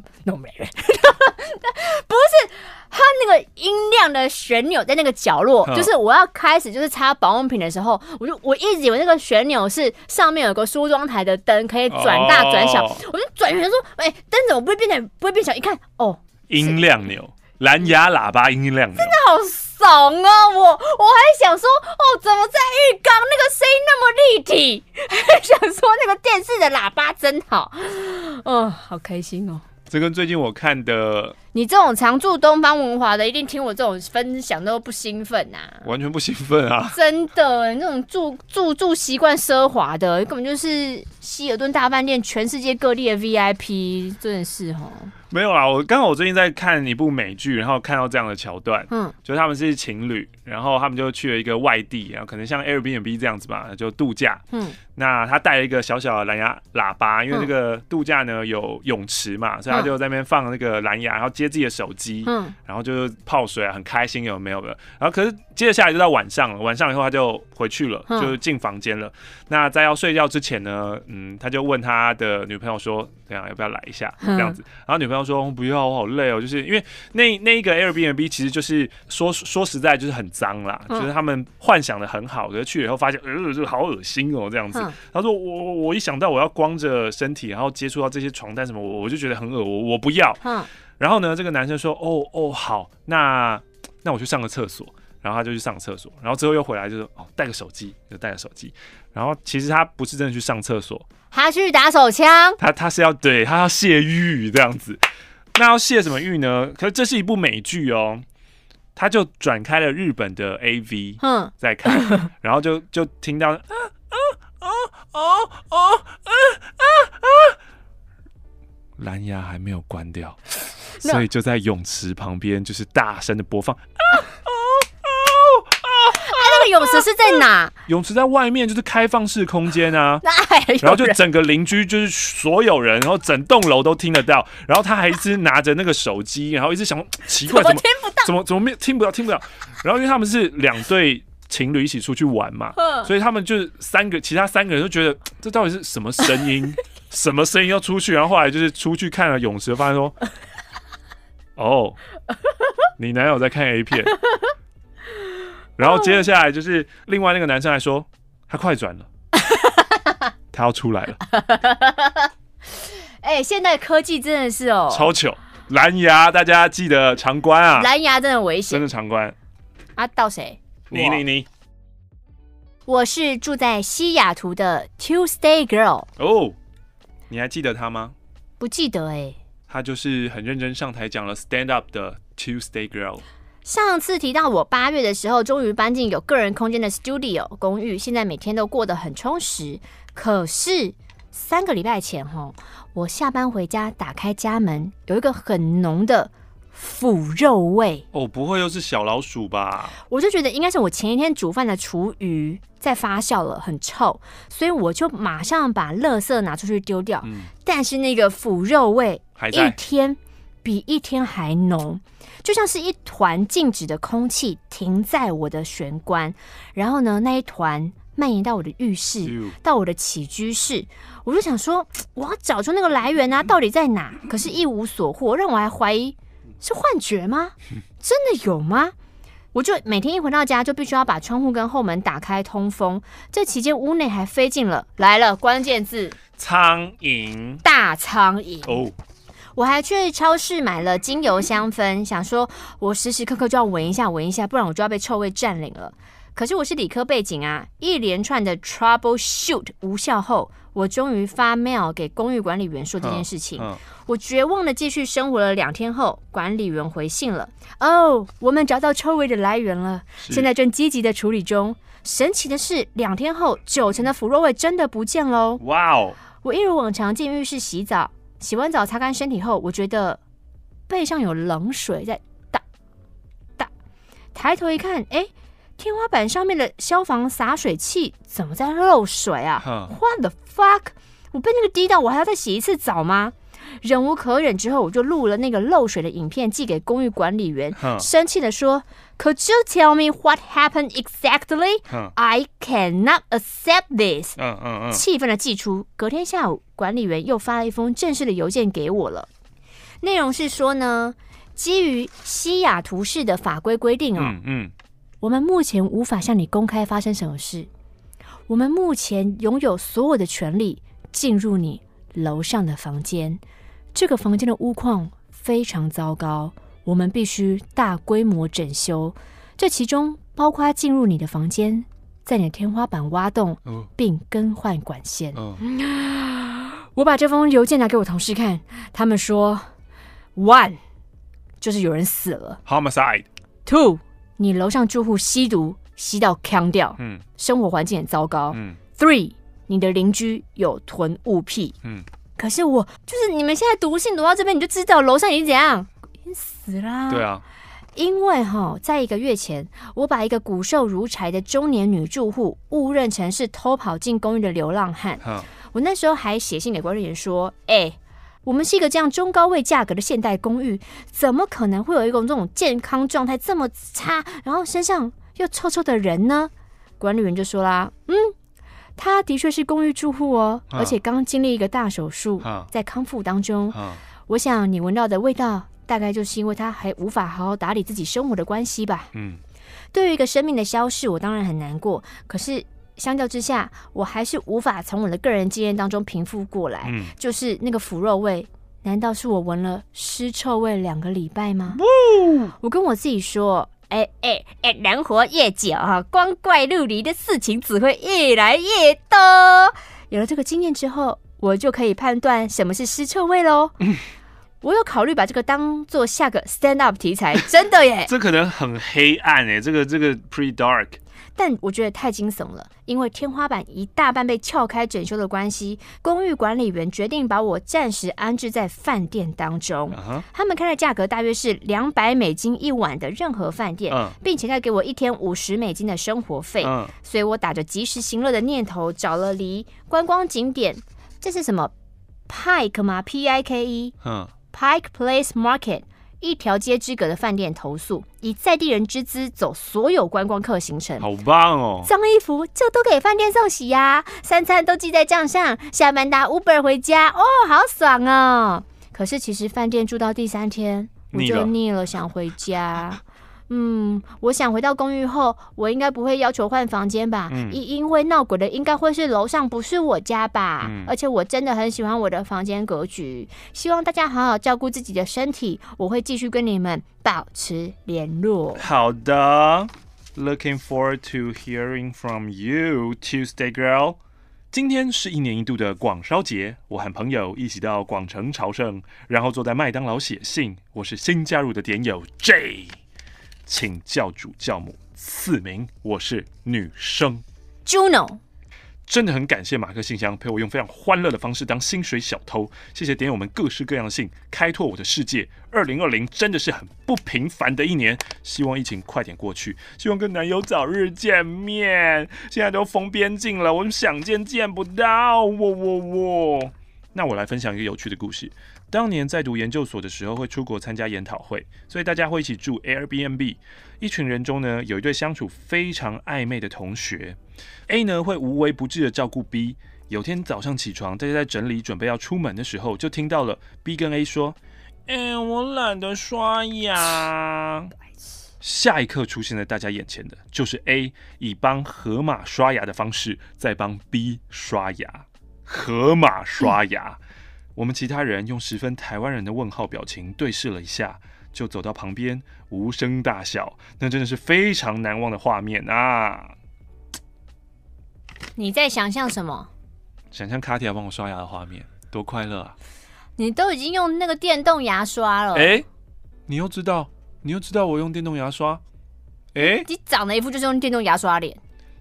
他那个音量的旋钮在那个角落，就是我要开始就是擦保温瓶的时候，我就我一直以为那个旋钮是上面有个梳妆台的灯，可以转大转小，我就转圆说，哎，灯怎么不会变成？不会变小？一看，哦。音量钮，蓝牙喇叭音量钮，真的好怂啊！我我还想说，哦，怎么在浴缸那个声音那么立体，还想说那个电视的喇叭真好，哦，好开心哦。这跟最近我看的，你这种常驻东方文华的，一定听我这种分享都不兴奋呐、啊？完全不兴奋啊！真的，你那种住住住习惯奢华的，根本就是希尔顿大饭店，全世界各地的 VIP，真的是哈。没有啦，我刚好我最近在看一部美剧，然后看到这样的桥段，嗯，就是他们是情侣，然后他们就去了一个外地，然后可能像 Airbnb 这样子吧，就度假，嗯，那他带了一个小小的蓝牙喇叭，因为那个度假呢有泳池嘛，所以他就在那边放那个蓝牙，然后接自己的手机，嗯，然后就泡水啊，很开心，有没有的？然后可是接着下来就到晚上了，晚上以后他就回去了，就进房间了。那在要睡觉之前呢，嗯，他就问他的女朋友说，这样要不要来一下这样子？然后女朋友说不要，我好累哦，就是因为那那一个 Airbnb 其实就是说说实在就是很脏啦，就是他们幻想的很好，可是去了以后发现，呃，这个好恶心哦，这样子。他说我我一想到我要光着身体，然后接触到这些床单什么，我我就觉得很恶，我我不要。然后呢，这个男生说，哦哦好，那那我去上个厕所。然后他就去上厕所，然后之后又回来就说，哦带个手机，就带个手机。然后其实他不是真的去上厕所。他去打手枪，他他是要对他要泄欲这样子，那要泄什么欲呢？可是这是一部美剧哦，他就转开了日本的 AV，嗯，在看，然后就就听到，啊啊啊啊啊啊啊，蓝牙还没有关掉，所以就在泳池旁边就是大声的播放。泳池是在哪？泳池在外面，就是开放式空间啊。然后就整个邻居，就是所有人，然后整栋楼都听得到。然后他还一直拿着那个手机，然后一直想 奇怪，怎么听不到？怎么怎么没听不到？听不到。然后因为他们是两对情侣一起出去玩嘛，所以他们就是三个，其他三个人都觉得 这到底是什么声音？什么声音要出去？然后后来就是出去看了泳池，发现说：“哦，你男友在看 A 片。”然后接着下来就是另外那个男生还说他快转了，他要出来了。哎、欸，现在科技真的是哦，超糗！蓝牙大家记得常关啊，蓝牙真的危险，真的常关。啊，到谁？你你你，我是住在西雅图的 Tuesday Girl。哦，你还记得他吗？不记得哎、欸。他就是很认真上台讲了 Stand Up 的 Tuesday Girl。上次提到我八月的时候，终于搬进有个人空间的 studio 公寓，现在每天都过得很充实。可是三个礼拜前，哈，我下班回家，打开家门，有一个很浓的腐肉味。哦，不会又是小老鼠吧？我就觉得应该是我前一天煮饭的厨余在发酵了，很臭，所以我就马上把垃圾拿出去丢掉。嗯，但是那个腐肉味一天比一天还浓。就像是一团静止的空气停在我的玄关，然后呢，那一团蔓延到我的浴室，到我的起居室，我就想说，我要找出那个来源啊，到底在哪？可是，一无所获，让我还怀疑是幻觉吗？真的有吗？我就每天一回到家，就必须要把窗户跟后门打开通风。这期间，屋内还飞进了来了关键字：苍蝇，大苍蝇哦。我还去超市买了精油香氛，想说我时时刻刻就要闻一下闻一下，不然我就要被臭味占领了。可是我是理科背景啊，一连串的 troubleshoot 无效后，我终于发 mail 给公寓管理员说这件事情。我绝望的继续生活了两天后，管理员回信了：哦，我们找到臭味的来源了，现在正积极的处理中。神奇的是，两天后九成的腐肉味真的不见喽！哇哦！我一如往常进浴室洗澡。洗完澡擦干身体后，我觉得背上有冷水在打打。抬头一看，哎，天花板上面的消防洒水器怎么在漏水啊？What the fuck！我被那个滴到，我还要再洗一次澡吗？忍无可忍之后，我就录了那个漏水的影片寄给公寓管理员，生气地说：“Could you tell me what happened exactly? I cannot accept this。”嗯嗯嗯，气愤地寄出。隔天下午，管理员又发了一封正式的邮件给我了，内容是说呢，基于西雅图市的法规规定哦，嗯嗯，我们目前无法向你公开发生什么事，我们目前拥有所有的权利进入你楼上的房间。这个房间的屋况非常糟糕，我们必须大规模整修。这其中包括进入你的房间，在你的天花板挖洞，并更换管线。我把这封邮件拿给我同事看，他们说：One，就是有人死了，homicide。Two，你楼上住户吸毒吸到呛掉，嗯，生活环境很糟糕，嗯。Three，你的邻居有囤物癖，嗯。可是我就是你们现在读信读到这边，你就知道楼上已经怎样，已经死啦。对啊。因为哈，在一个月前，我把一个骨瘦如柴的中年女住户误认成是偷跑进公寓的流浪汉。我那时候还写信给管理员说：“哎，我们是一个这样中高位价格的现代公寓，怎么可能会有一个这种健康状态这么差，然后身上又臭臭的人呢？”管理员就说啦：“嗯，他的确是公寓住户哦，而且刚经历一个大手术，在康复当中。我想你闻到的味道。”大概就是因为他还无法好好打理自己生活的关系吧。嗯，对于一个生命的消逝，我当然很难过。可是相较之下，我还是无法从我的个人经验当中平复过来。嗯，就是那个腐肉味，难道是我闻了尸臭味两个礼拜吗？哦，我跟我自己说，哎哎哎，人活越久哈，光怪陆离的事情只会越来越多。有了这个经验之后，我就可以判断什么是尸臭味喽。嗯我有考虑把这个当做下个 stand up 题材，真的耶！这可能很黑暗哎，这个这个 pretty dark，但我觉得太惊悚了，因为天花板一大半被撬开整修的关系，公寓管理员决定把我暂时安置在饭店当中。Uh huh. 他们开的价格大约是两百美金一晚的任何饭店，uh. 并且再给我一天五十美金的生活费。Uh. 所以我打着及时行乐的念头，找了离观光景点，这是什么 Pike 吗？P I K E。Uh. Pike Place Market 一条街之隔的饭店投诉，以在地人之资走所有观光客行程，好棒哦！脏衣服就都给饭店送洗呀，三餐都记在账上，下班打 Uber 回家，哦，好爽哦！可是其实饭店住到第三天，我就腻了，想回家。嗯，我想回到公寓后，我应该不会要求换房间吧？因、嗯、因为闹鬼的应该会是楼上，不是我家吧？嗯、而且我真的很喜欢我的房间格局，希望大家好好照顾自己的身体。我会继续跟你们保持联络。好的，Looking forward to hearing from you, Tuesday girl。今天是一年一度的广烧节，我和朋友一起到广城朝圣，然后坐在麦当劳写信。我是新加入的点友 J。请教主教母赐名，我是女生 Juno。真的很感谢马克信箱陪我用非常欢乐的方式当薪水小偷。谢谢点友们各式各样的信，开拓我的世界。二零二零真的是很不平凡的一年，希望疫情快点过去，希望跟男友早日见面。现在都封边境了，我们想见见不到，我我我。那我来分享一个有趣的故事。当年在读研究所的时候，会出国参加研讨会，所以大家会一起住 Airbnb。一群人中呢，有一对相处非常暧昧的同学。A 呢会无微不至的照顾 B。有天早上起床，大家在整理准备要出门的时候，就听到了 B 跟 A 说：“哎，我懒得刷牙。”下一刻出现在大家眼前的就是 A 以帮河马刷牙的方式在帮 B 刷牙。河马刷牙。我们其他人用十分台湾人的问号表情对视了一下，就走到旁边无声大笑。那真的是非常难忘的画面啊！你在想象什么？想象卡提亚帮我刷牙的画面，多快乐啊！你都已经用那个电动牙刷了，哎，你又知道，你又知道我用电动牙刷，哎，你长得一副就是用电动牙刷脸。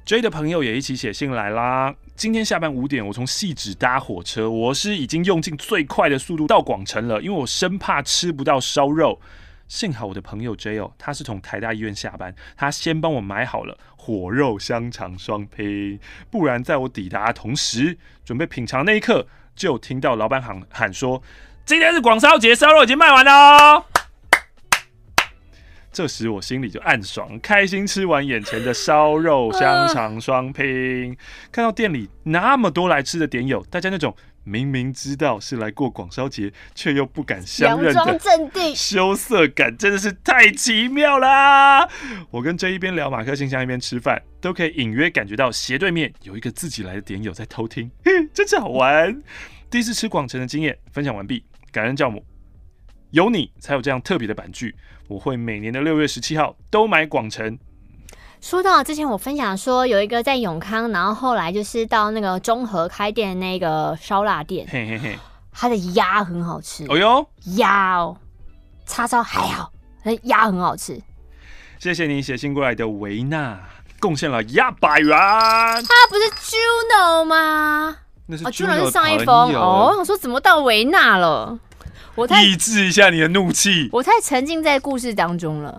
J 的朋友也一起写信来啦。今天下班五点，我从汐止搭火车，我是已经用尽最快的速度到广城了，因为我生怕吃不到烧肉。幸好我的朋友 J 哦，他是从台大医院下班，他先帮我买好了火肉香肠双拼，不然在我抵达同时准备品尝那一刻，就听到老板喊喊说：“今天是广烧节，烧肉已经卖完了。”这时我心里就暗爽，开心吃完眼前的烧肉 香肠双拼，呃、看到店里那么多来吃的点友，大家那种明明知道是来过广烧节，却又不敢相认的镇定羞涩感，真的是太奇妙啦！我跟这一边聊马克信箱一边吃饭，都可以隐约感觉到斜对面有一个自己来的点友在偷听，真是好玩。第一次吃广城的经验分享完毕，感恩教母。有你才有这样特别的版剧，我会每年的六月十七号都买广城。说到之前我分享说有一个在永康，然后后来就是到那个中和开店的那个烧腊店，嘿嘿嘿，他的鸭很好吃。哦哟，鸭哦，叉烧还好，那鸭很好吃。谢谢你写信过来的维娜，贡献了鸭百元。他不是 Juno 吗？那是 Juno 是上一封哦。我说怎么到维娜了？我太抑制一下你的怒气，我太沉浸在故事当中了。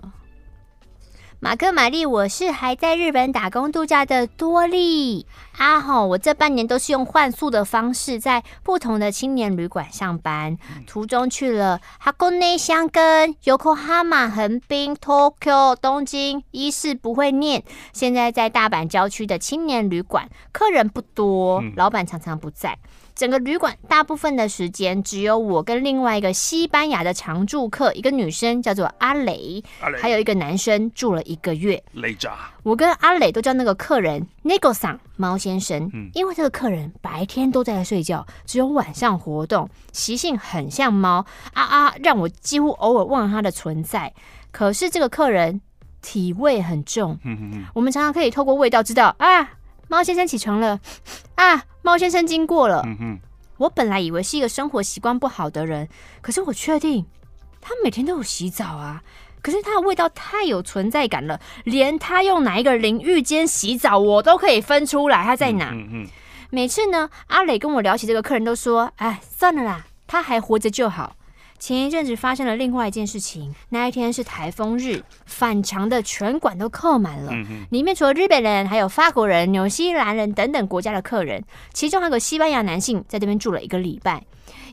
马克、玛丽，我是还在日本打工度假的多莉。啊吼，我这半年都是用换宿的方式，在不同的青年旅馆上班。途中去了哈根内、箱根、Yokohama、横滨、Tokyo、东京，一是不会念。现在在大阪郊区的青年旅馆，客人不多，老板常常不在。整个旅馆大部分的时间只有我跟另外一个西班牙的常住客，一个女生叫做阿蕾，还有一个男生住了一个月。我跟阿蕾都叫那个客人 Neko-san 猫先生，嗯，因为这个客人白天都在睡觉，只有晚上活动，习性很像猫啊啊，让我几乎偶尔忘了他的存在。可是这个客人体味很重，嗯嗯嗯，我们常常可以透过味道知道啊。猫先生起床了啊！猫先生经过了。嗯哼，我本来以为是一个生活习惯不好的人，可是我确定他每天都有洗澡啊。可是他的味道太有存在感了，连他用哪一个淋浴间洗澡，我都可以分出来他在哪。每次呢，阿磊跟我聊起这个客人，都说：“哎，算了啦，他还活着就好。”前一阵子发生了另外一件事情，那一天是台风日，反常的全馆都客满了。里面除了日本人，还有法国人、纽西兰人等等国家的客人，其中还有个西班牙男性在这边住了一个礼拜。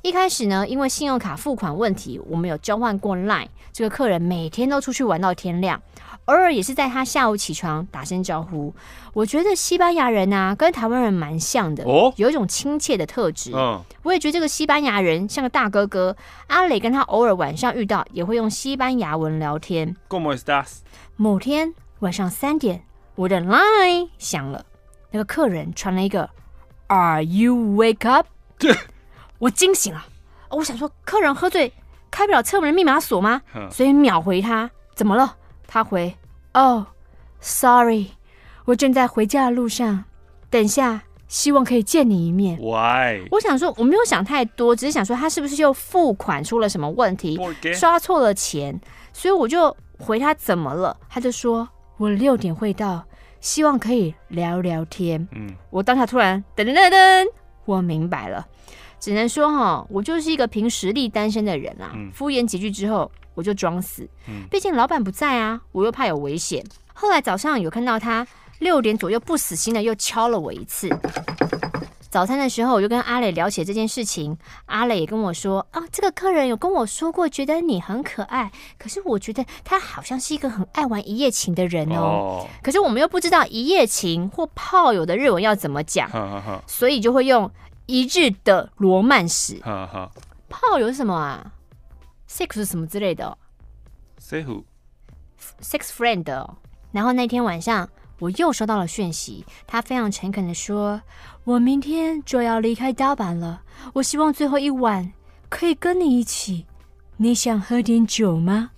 一开始呢，因为信用卡付款问题，我们有交换过 Line。这个客人每天都出去玩到天亮。偶尔也是在他下午起床打声招呼。我觉得西班牙人啊，跟台湾人蛮像的，哦，有一种亲切的特质。嗯，我也觉得这个西班牙人像个大哥哥。阿磊跟他偶尔晚上遇到，也会用西班牙文聊天。¿Cómo estás？某天晚上三点，我的 line 响了，那个客人传了一个 “Are you wake up？” 我惊醒了。我想说，客人喝醉开不了车门的密码锁吗？所以秒回他，怎么了？他回：“哦，sorry，我正在回家的路上，等下希望可以见你一面。” Why？我想说我没有想太多，只是想说他是不是又付款出了什么问题，刷错了钱，所以我就回他怎么了？他就说我六点会到，希望可以聊聊天。嗯，我当下突然噔噔噔噔，我明白了，只能说哈，我就是一个凭实力单身的人啊。嗯，敷衍几句之后。我就装死，毕竟老板不在啊，我又怕有危险。后来早上有看到他六点左右不死心的又敲了我一次。早餐的时候我就跟阿磊聊起这件事情，阿磊也跟我说啊，这个客人有跟我说过，觉得你很可爱，可是我觉得他好像是一个很爱玩一夜情的人哦。可是我们又不知道一夜情或炮友的日文要怎么讲，所以就会用一日的罗曼史。哈哈炮友是什么啊？sex 是什么之类的哦？Say who？Sex friend 哦。然后那天晚上我又收到了讯息，他非常诚恳的说：“我明天就要离开大阪了，我希望最后一晚可以跟你一起。你想喝点酒吗？”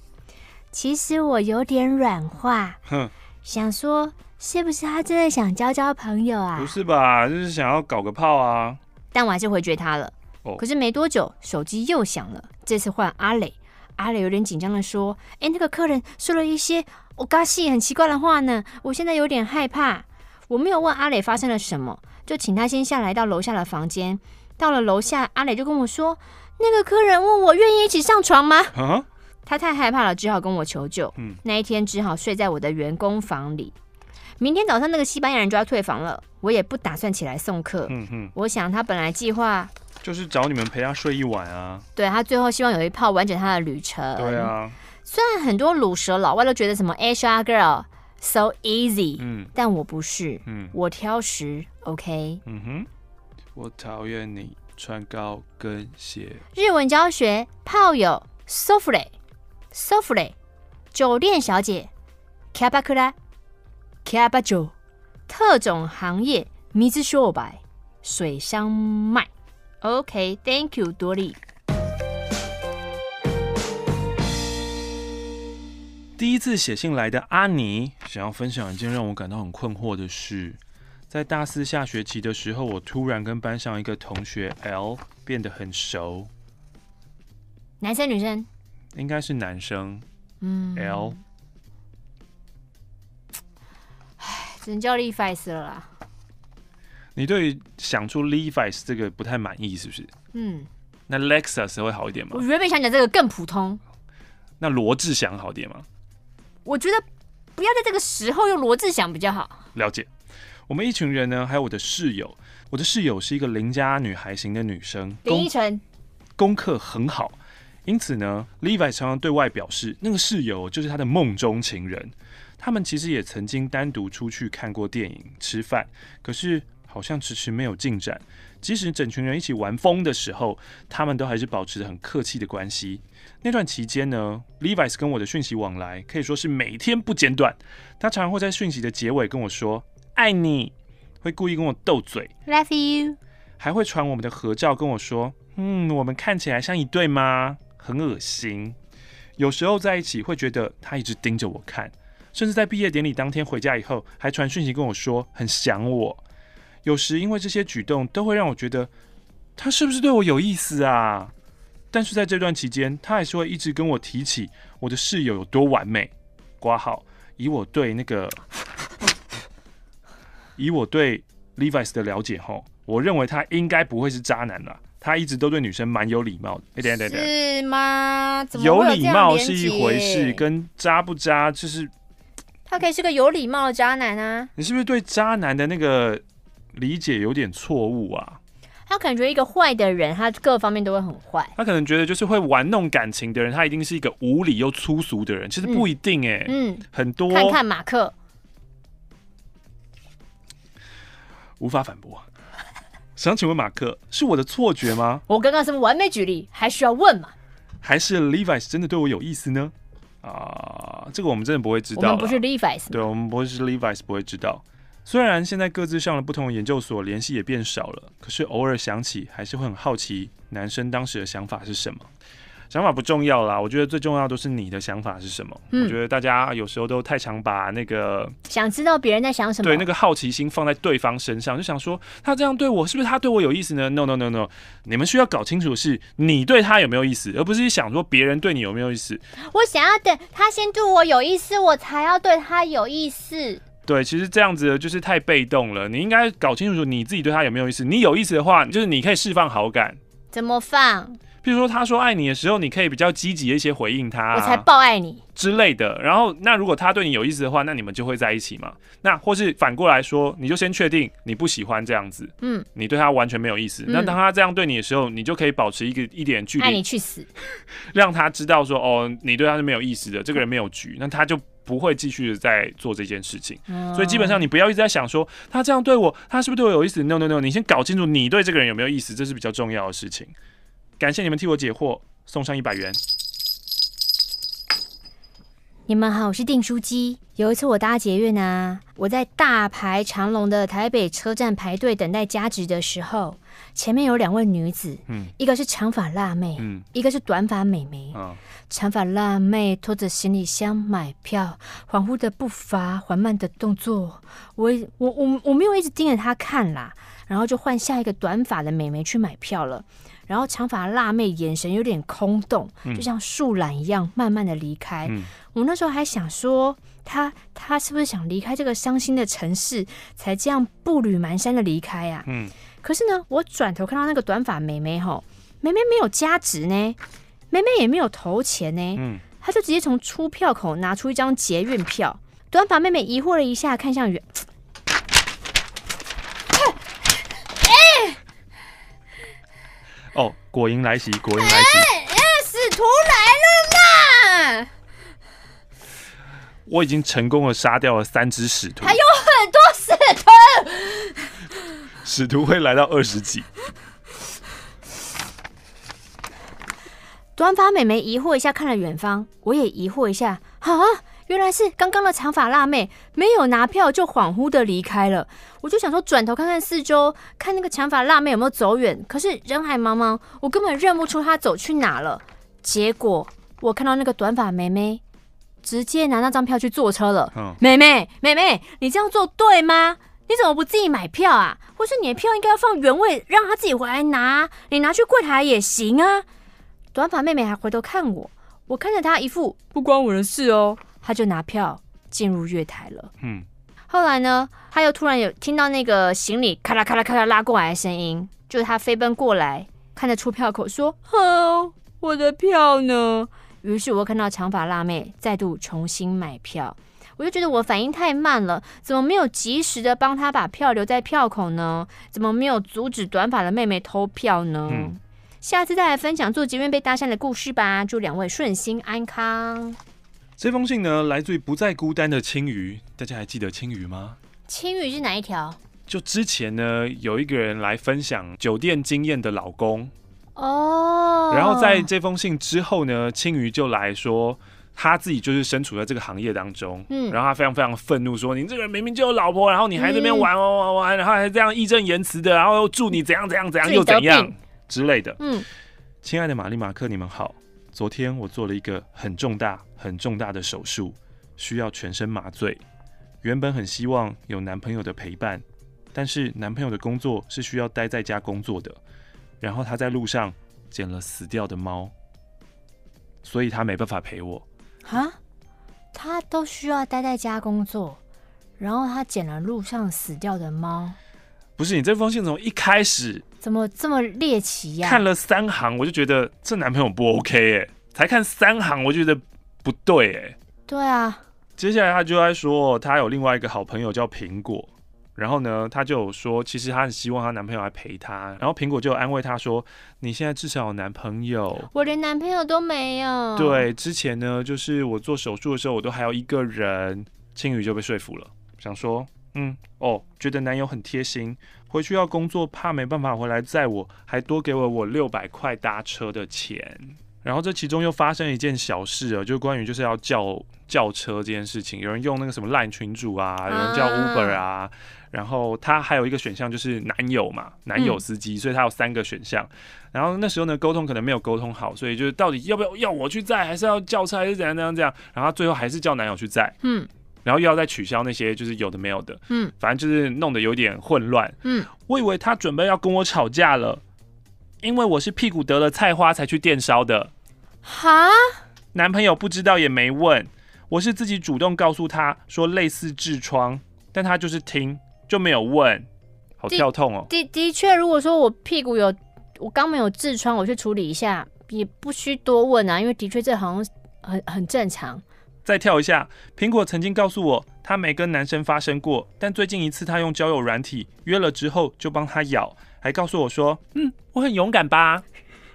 其实我有点软化，哼，想说是不是他真的想交交朋友啊？不是吧，就是想要搞个炮啊。但我还是回绝他了。可是没多久，手机又响了。这次换阿磊，阿磊有点紧张的说：“哎，那个客人说了一些我嘎西很奇怪的话呢，我现在有点害怕。”我没有问阿磊发生了什么，就请他先下来到楼下的房间。到了楼下，阿磊就跟我说：“那个客人问我愿意一起上床吗？”啊？他太害怕了，只好跟我求救。嗯，那一天只好睡在我的员工房里。明天早上那个西班牙人就要退房了，我也不打算起来送客。嗯哼，我想他本来计划。就是找你们陪他睡一晚啊！对，他最后希望有一炮完整他的旅程。对啊，虽然很多卤蛇老外都觉得什么 Asia girl so easy，嗯，但我不是，嗯，我挑食，OK，嗯哼，我讨厌你穿高跟鞋。日文教学炮友 Sofure，Sofure，酒店小姐 Kabakura，Kabajo，特种行业水商売，水商卖。OK，Thank you，多莉。第一次写信来的阿尼想要分享一件让我感到很困惑的事。在大四下学期的时候，我突然跟班上一个同学 L 变得很熟。男生女生？应该是男生。嗯，L。只能叫 Levi's 了啦。你对于想出 Levi's 这个不太满意是不是？嗯。那 Lexus 会好一点吗？我原本想讲这个更普通。那罗志祥好点吗？我觉得不要在这个时候用罗志祥比较好。了解。我们一群人呢，还有我的室友。我的室友是一个邻家女孩型的女生，林依晨，功课很好。因此呢，Levi 常常对外表示，那个室友就是他的梦中情人。他们其实也曾经单独出去看过电影、吃饭，可是好像迟迟没有进展。即使整群人一起玩疯的时候，他们都还是保持着很客气的关系。那段期间呢，Levi's 跟我的讯息往来可以说是每天不间断。他常常会在讯息的结尾跟我说。爱你，会故意跟我斗嘴，Love you，还会传我们的合照跟我说，嗯，我们看起来像一对吗？很恶心。有时候在一起会觉得他一直盯着我看，甚至在毕业典礼当天回家以后，还传讯息跟我说很想我。有时因为这些举动都会让我觉得他是不是对我有意思啊？但是在这段期间，他还是会一直跟我提起我的室友有多完美。括号，以我对那个。以我对 Levi's 的了解，吼，我认为他应该不会是渣男啦。他一直都对女生蛮有礼貌的。哎，等等等，是吗？有有礼貌是一回事，跟渣不渣就是。他可以是个有礼貌的渣男啊。你是不是对渣男的那个理解有点错误啊？他可能觉得一个坏的人，他各方面都会很坏。他可能觉得就是会玩弄感情的人，他一定是一个无理又粗俗的人。其实不一定哎、欸，嗯，很多。看看马克。无法反驳。想请问马克，是我的错觉吗？我刚刚是不是完美举例？还需要问吗？还是 Levi's 真的对我有意思呢？啊、呃，这个我们真的不会知道。我们不是 Levi's，对，我们不会是 Levi's，不会知道。虽然现在各自上了不同的研究所，联系也变少了，可是偶尔想起，还是会很好奇男生当时的想法是什么。想法不重要啦，我觉得最重要都是你的想法是什么。嗯、我觉得大家有时候都太常把那个想知道别人在想什么，对那个好奇心放在对方身上，就想说他这样对我，是不是他对我有意思呢？No No No No，你们需要搞清楚的是你对他有没有意思，而不是想说别人对你有没有意思。我想要等他先对我有意思，我才要对他有意思。对，其实这样子就是太被动了。你应该搞清楚你自己对他有没有意思。你有意思的话，就是你可以释放好感。怎么放？比如说，他说爱你的时候，你可以比较积极的一些回应他，我才爆爱你之类的。然后，那如果他对你有意思的话，那你们就会在一起嘛。那或是反过来说，你就先确定你不喜欢这样子，嗯，你对他完全没有意思。嗯、那当他这样对你的时候，你就可以保持一个一点距离，爱你去死，让他知道说，哦，你对他是没有意思的，这个人没有局，那他就不会继续的在做这件事情。嗯、所以基本上你不要一直在想说他这样对我，他是不是对我有意思？No No No，你先搞清楚你对这个人有没有意思，这是比较重要的事情。感谢你们替我解惑。送上一百元。你们好，我是订书机。有一次我搭捷运啊，我在大排长龙的台北车站排队等待加值的时候，前面有两位女子，嗯，一个是长发辣妹，嗯，一个是短发美眉。嗯，长发辣妹拖着行李箱买票，恍惚的步伐，缓慢的动作，我我我我没有一直盯着她看啦，然后就换下一个短发的美眉去买票了。然后长发辣妹眼神有点空洞，嗯、就像树懒一样慢慢的离开。嗯、我那时候还想说，她她是不是想离开这个伤心的城市，才这样步履蹒跚的离开啊？嗯、可是呢，我转头看到那个短发妹妹吼，妹妹没有加值呢，妹妹也没有投钱呢，嗯、她就直接从出票口拿出一张捷运票。短发妹妹疑惑了一下，看向远。哦，果蝇来袭，果蝇来袭！哎，使徒来了嘛！我已经成功的杀掉了三只使徒，还有很多使徒，使徒会来到二十几。短发美眉疑惑一下，看了远方，我也疑惑一下，啊！原来是刚刚的长发辣妹没有拿票就恍惚的离开了，我就想说转头看看四周，看那个长发辣妹有没有走远。可是人海茫茫，我根本认不出她走去哪了。结果我看到那个短发妹妹直接拿那张票去坐车了。嗯，妹妹，妹妹，你这样做对吗？你怎么不自己买票啊？或是你的票应该要放原位，让他自己回来拿，你拿去柜台也行啊。短发妹妹还回头看我，我看着她一副不关我的事哦，她就拿票进入月台了。嗯，后来呢，他又突然有听到那个行李咔啦咔啦咔啦拉过来的声音，就是他飞奔过来，看着出票口说：“哼，我的票呢？”于是我看到长发辣妹再度重新买票，我就觉得我反应太慢了，怎么没有及时的帮她把票留在票口呢？怎么没有阻止短发的妹妹偷票呢？嗯下次再来分享做捷运被搭讪的故事吧，祝两位顺心安康。这封信呢，来自于不再孤单的青鱼，大家还记得青鱼吗？青鱼是哪一条？就之前呢，有一个人来分享酒店经验的老公哦，然后在这封信之后呢，青鱼就来说他自己就是身处在这个行业当中，嗯，然后他非常非常愤怒，说你这个人明明就有老婆，然后你还在这边玩玩玩玩，然后还这样义正言辞的，然后又祝你怎样怎样怎样又怎样。之类的，嗯，亲爱的玛丽马克，你们好。昨天我做了一个很重大、很重大的手术，需要全身麻醉。原本很希望有男朋友的陪伴，但是男朋友的工作是需要待在家工作的。然后他在路上捡了死掉的猫，所以他没办法陪我。哈？他都需要待在家工作，然后他捡了路上死掉的猫。不是，你这封信从一开始怎么这么猎奇呀？看了三行我就觉得这男朋友不 OK 哎，才看三行我就觉得不对哎。对啊，接下来他就在说他有另外一个好朋友叫苹果，然后呢，他就有说其实他很希望他男朋友来陪他，然后苹果就安慰他说你现在至少有男朋友，我连男朋友都没有。对，之前呢就是我做手术的时候我都还有一个人，青鱼就被说服了，想说。嗯哦，觉得男友很贴心，回去要工作，怕没办法回来载我，还多给了我六百块搭车的钱。然后这其中又发生一件小事啊，就关于就是要叫叫车这件事情，有人用那个什么 LINE 群主啊，有人叫 Uber 啊，啊然后他还有一个选项就是男友嘛，男友司机，嗯、所以他有三个选项。然后那时候呢，沟通可能没有沟通好，所以就是到底要不要要我去载，还是要叫车，还是怎样怎样怎样？然后他最后还是叫男友去载。嗯。然后又要再取消那些就是有的没有的，嗯，反正就是弄得有点混乱，嗯，我以为他准备要跟我吵架了，因为我是屁股得了菜花才去电烧的，哈，男朋友不知道也没问，我是自己主动告诉他说类似痔疮，但他就是听就没有问，好跳痛哦。的的确，如果说我屁股有我肛门有痔疮，我去处理一下也不需多问啊，因为的确这好像很很正常。再跳一下，苹果曾经告诉我，他没跟男生发生过，但最近一次他用交友软体约了之后，就帮他咬，还告诉我说，嗯，我很勇敢吧。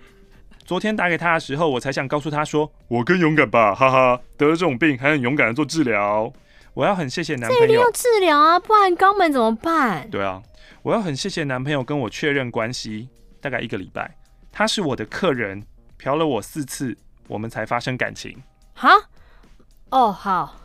昨天打给他的时候，我才想告诉他说，我更勇敢吧，哈哈，得了这种病还很勇敢的做治疗。我要很谢谢男朋友，这一定要治疗啊，不然肛门怎么办？对啊，我要很谢谢男朋友跟我确认关系，大概一个礼拜，他是我的客人，嫖了我四次，我们才发生感情。哈？哦，好，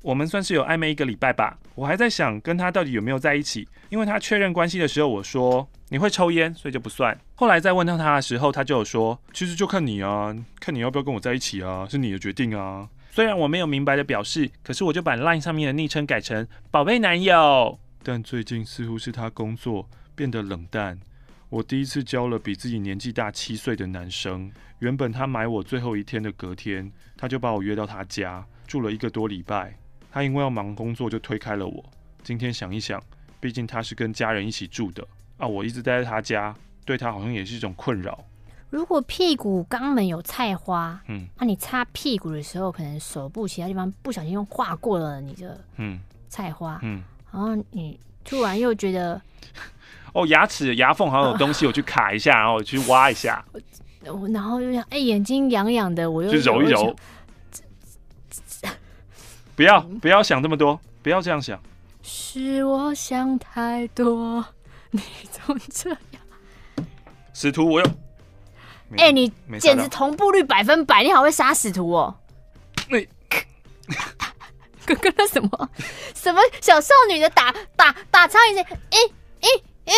我们算是有暧昧一个礼拜吧。我还在想跟他到底有没有在一起，因为他确认关系的时候，我说你会抽烟，所以就不算。后来再问到他的时候，他就有说，其实就看你啊，看你要不要跟我在一起啊，是你的决定啊。虽然我没有明白的表示，可是我就把 LINE 上面的昵称改成宝贝男友。但最近似乎是他工作变得冷淡。我第一次交了比自己年纪大七岁的男生，原本他买我最后一天的隔天，他就把我约到他家。住了一个多礼拜，他因为要忙工作就推开了我。今天想一想，毕竟他是跟家人一起住的啊，我一直待在他家，对他好像也是一种困扰。如果屁股肛门有菜花，嗯，那、啊、你擦屁股的时候，可能手部其他地方不小心又划过了你的嗯菜花，嗯，然后你突然又觉得 哦牙齿牙缝好像有东西，我去卡一下，然后我去挖一下，然后又想哎眼睛痒痒的，我又去揉一揉。不要不要想这么多，不要这样想。是我想太多，你总这样。使徒，我又。哎、欸，你简直同步率百分百，你好会杀使徒哦。那 哥哥，那什么什么小少女的打打打苍蝇？哎哎哎！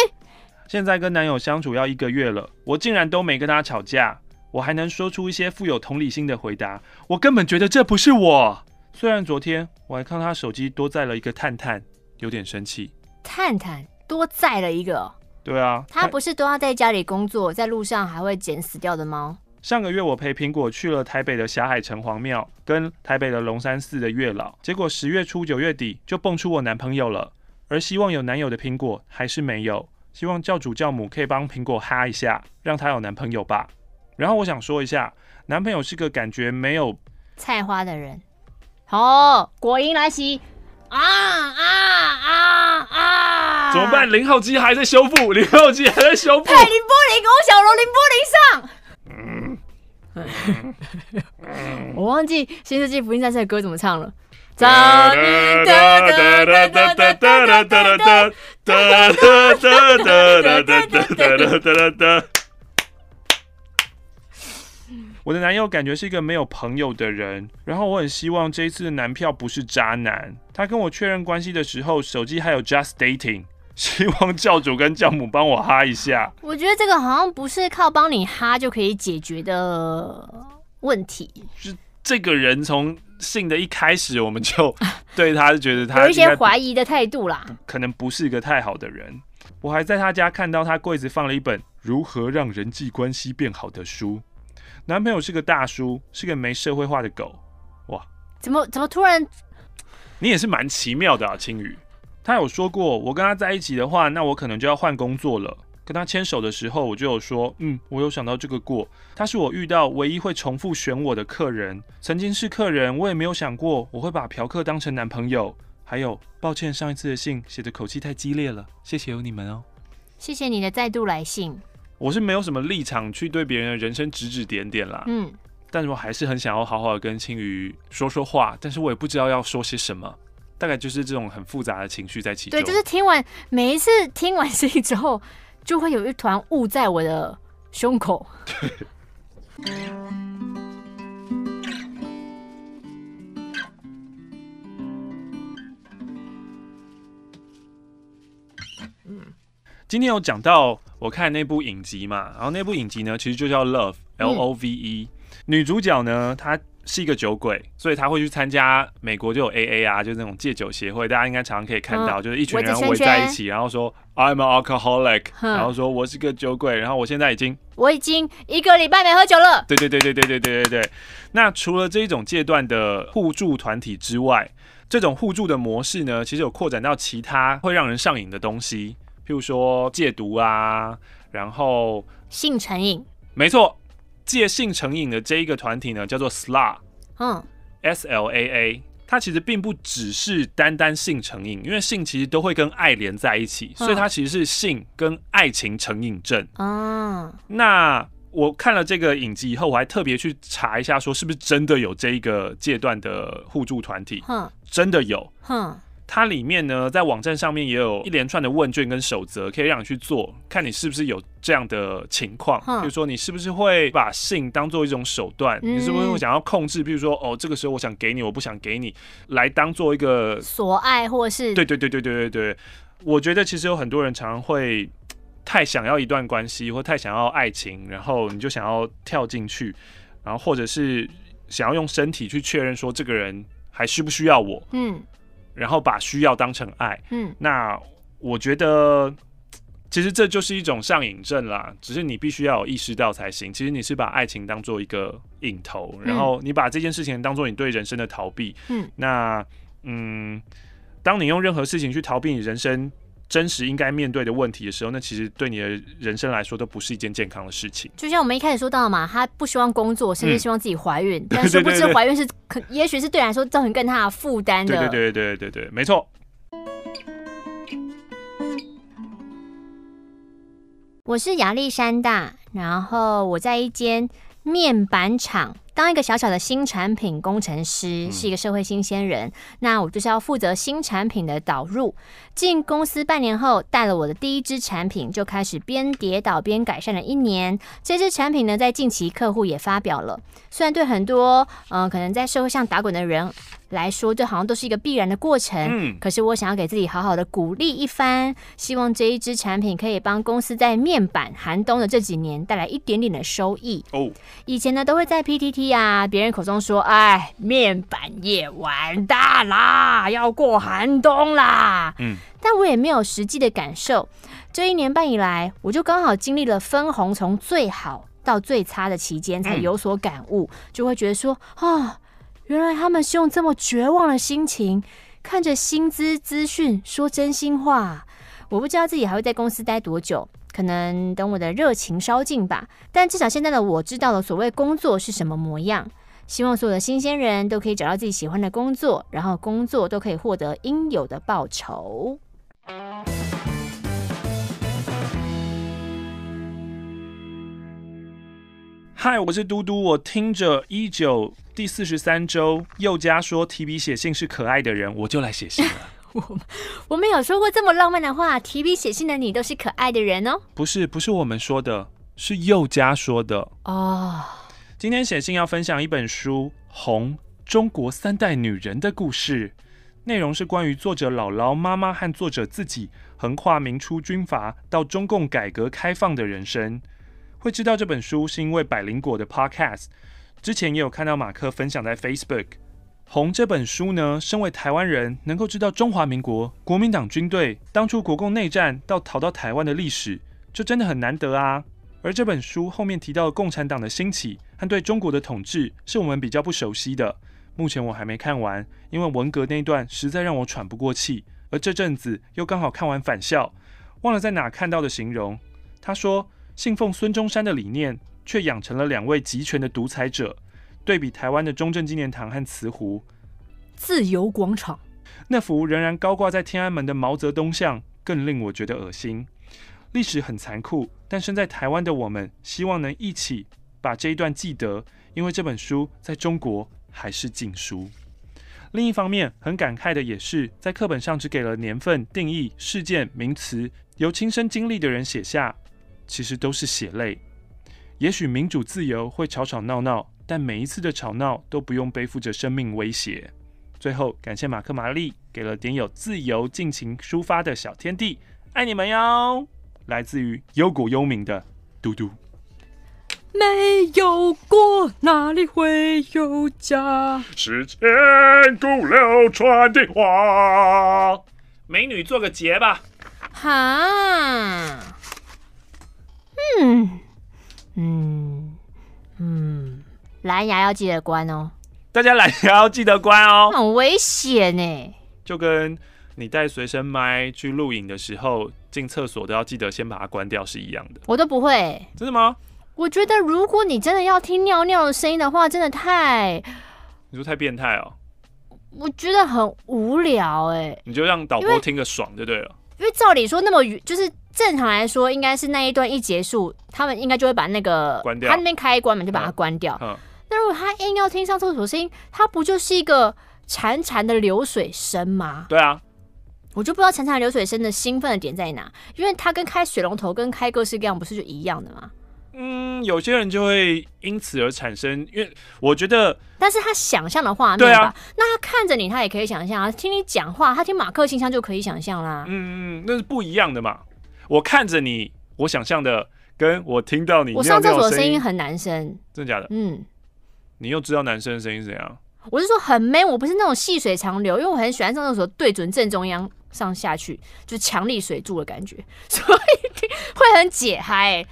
现在跟男友相处要一个月了，我竟然都没跟他吵架，我还能说出一些富有同理心的回答，我根本觉得这不是我。虽然昨天我还看他手机多载了一个探探，有点生气。探探多载了一个？对啊，他不是都要在家里工作，在路上还会捡死掉的猫？上个月我陪苹果去了台北的霞海城隍庙，跟台北的龙山寺的月老，结果十月初九月底就蹦出我男朋友了。而希望有男友的苹果还是没有，希望教主教母可以帮苹果哈一下，让她有男朋友吧。然后我想说一下，男朋友是个感觉没有菜花的人。好，果蝇来袭啊啊啊啊！怎么办？零号机还在修复，零号机还在修复。林波林，跟我小罗林波林上。我忘记《新世纪福音战士》的歌怎么唱了。我的男友感觉是一个没有朋友的人，然后我很希望这一次的男票不是渣男。他跟我确认关系的时候，手机还有 Just Dating。希望教主跟教母帮我哈一下。我觉得这个好像不是靠帮你哈就可以解决的问题。是这个人从信的一开始，我们就 对他是觉得他有一些怀疑的态度啦，可能不是一个太好的人。我还在他家看到他柜子放了一本《如何让人际关系变好的书》。男朋友是个大叔，是个没社会化的狗。哇，怎么怎么突然？你也是蛮奇妙的啊，青宇。他有说过，我跟他在一起的话，那我可能就要换工作了。跟他牵手的时候，我就有说，嗯，我有想到这个过。他是我遇到唯一会重复选我的客人，曾经是客人，我也没有想过我会把嫖客当成男朋友。还有，抱歉，上一次的信写的口气太激烈了，谢谢有你们哦。谢谢你的再度来信。我是没有什么立场去对别人的人生指指点点啦，嗯，但是我还是很想要好好的跟青鱼说说话，但是我也不知道要说些什么。大概就是这种很复杂的情绪在其中。对，就是听完每一次听完信之后，就会有一团雾在我的胸口。今天有讲到我看那部影集嘛，然后那部影集呢，其实就叫 Love，L O V E，嗯，女主角呢，她。是一个酒鬼，所以她会去参加美国就有 AA 啊，就是那种戒酒协会，大家应该常常可以看到，嗯、就是一群人围在一起，然后说 I'm an alcoholic，、嗯、然后说我是个酒鬼，然后我现在已经我已经一个礼拜没喝酒了。对对对对对对对对对。那除了这一种戒断的互助团体之外，这种互助的模式呢，其实有扩展到其他会让人上瘾的东西，譬如说戒毒啊，然后性成瘾，没错。戒性成瘾的这一个团体呢，叫做 SLA，嗯，S L A A，它其实并不只是单单性成瘾，因为性其实都会跟爱连在一起，所以它其实是性跟爱情成瘾症。嗯，那我看了这个影集以后，我还特别去查一下，说是不是真的有这一个阶段的互助团体？嗯，真的有。嗯。它里面呢，在网站上面也有一连串的问卷跟守则，可以让你去做，看你是不是有这样的情况。比如说，你是不是会把性当做一种手段？你是不是会想要控制？比如说，哦，这个时候我想给你，我不想给你，来当做一个所爱，或是对对对对对对对。我觉得其实有很多人常常会太想要一段关系，或太想要爱情，然后你就想要跳进去，然后或者是想要用身体去确认说这个人还需不需要我。嗯。然后把需要当成爱，嗯，那我觉得其实这就是一种上瘾症啦。只是你必须要有意识到才行。其实你是把爱情当做一个瘾头，然后你把这件事情当做你对人生的逃避，嗯，那嗯，当你用任何事情去逃避你人生真实应该面对的问题的时候，那其实对你的人生来说都不是一件健康的事情。就像我们一开始说到嘛，他不希望工作，甚至希望自己怀孕，嗯、但殊不知怀孕是可，也许是对你来说造成更大的负担的。对对对对对对，没错。我是亚历山大，然后我在一间面板厂。当一个小小的新产品工程师，是一个社会新鲜人，那我就是要负责新产品的导入。进公司半年后，带了我的第一支产品，就开始边跌倒边改善了一年。这支产品呢，在近期客户也发表了。虽然对很多嗯、呃，可能在社会上打滚的人来说，这好像都是一个必然的过程。嗯，可是我想要给自己好好的鼓励一番，希望这一支产品可以帮公司在面板寒冬的这几年带来一点点的收益。哦，以前呢都会在 PTT 啊别人口中说，哎，面板业完蛋啦，要过寒冬啦。嗯，但我也没有实际的感受。这一年半以来，我就刚好经历了分红从最好到最差的期间，才有所感悟，就会觉得说啊。原来他们是用这么绝望的心情看着薪资资讯说真心话。我不知道自己还会在公司待多久，可能等我的热情烧尽吧。但至少现在的我知道了所谓工作是什么模样。希望所有的新鲜人都可以找到自己喜欢的工作，然后工作都可以获得应有的报酬。嗨，我是嘟嘟。我听着一九第四十三周佑嘉说提笔写信是可爱的人，我就来写信了。我我没有说过这么浪漫的话，提笔写信的你都是可爱的人哦。不是，不是我们说的，是佑嘉说的哦。今天写信要分享一本书《红中国三代女人的故事》，内容是关于作者姥姥、妈妈和作者自己横跨明初军阀到中共改革开放的人生。会知道这本书是因为百灵果的 Podcast，之前也有看到马克分享在 Facebook。红这本书呢，身为台湾人，能够知道中华民国国民党军队当初国共内战到逃到台湾的历史，就真的很难得啊。而这本书后面提到共产党的兴起和对中国的统治，是我们比较不熟悉的。目前我还没看完，因为文革那段实在让我喘不过气。而这阵子又刚好看完返校，忘了在哪看到的形容。他说。信奉孙中山的理念，却养成了两位集权的独裁者。对比台湾的中正纪念堂和慈湖、自由广场，那幅仍然高挂在天安门的毛泽东像，更令我觉得恶心。历史很残酷，但身在台湾的我们，希望能一起把这一段记得，因为这本书在中国还是禁书。另一方面，很感慨的也是，在课本上只给了年份、定义、事件、名词，由亲身经历的人写下。其实都是血泪。也许民主自由会吵吵闹闹，但每一次的吵闹都不用背负着生命威胁。最后，感谢马克玛丽给了点有自由尽情抒发的小天地，爱你们哟！来自于忧国忧民的嘟嘟。没有国，哪里会有家？是千古流传的话。美女做个结吧。哈。嗯嗯嗯，蓝牙要记得关哦。大家蓝牙要记得关哦，很危险呢。就跟你带随身麦去录影的时候，进厕所都要记得先把它关掉是一样的。我都不会，真的吗？我觉得如果你真的要听尿尿的声音的话，真的太……你说太变态哦？我觉得很无聊哎。你就让导播听个爽就对了。因为照理说那么远，就是。正常来说，应该是那一段一结束，他们应该就会把那个关掉，他那边开关门就把它关掉。嗯嗯、那如果他硬要听上厕所声音，他不就是一个潺潺的流水声吗？对啊，我就不知道潺潺流水声的兴奋的点在哪，因为它跟开水龙头跟开各式各样不是就一样的吗？嗯，有些人就会因此而产生，因为我觉得，但是他想象的画面吧，对啊，那他看着你，他也可以想象啊，听你讲话，他听马克信箱就可以想象啦。嗯嗯，那是不一样的嘛。我看着你，我想象的跟我听到你，我上厕所的声音很男生，真的假的？嗯，你又知道男生的声音是怎样？我是说很 man，我不是那种细水长流，因为我很喜欢上厕所对准正中央上下去，就强力水柱的感觉，所以会很解嗨。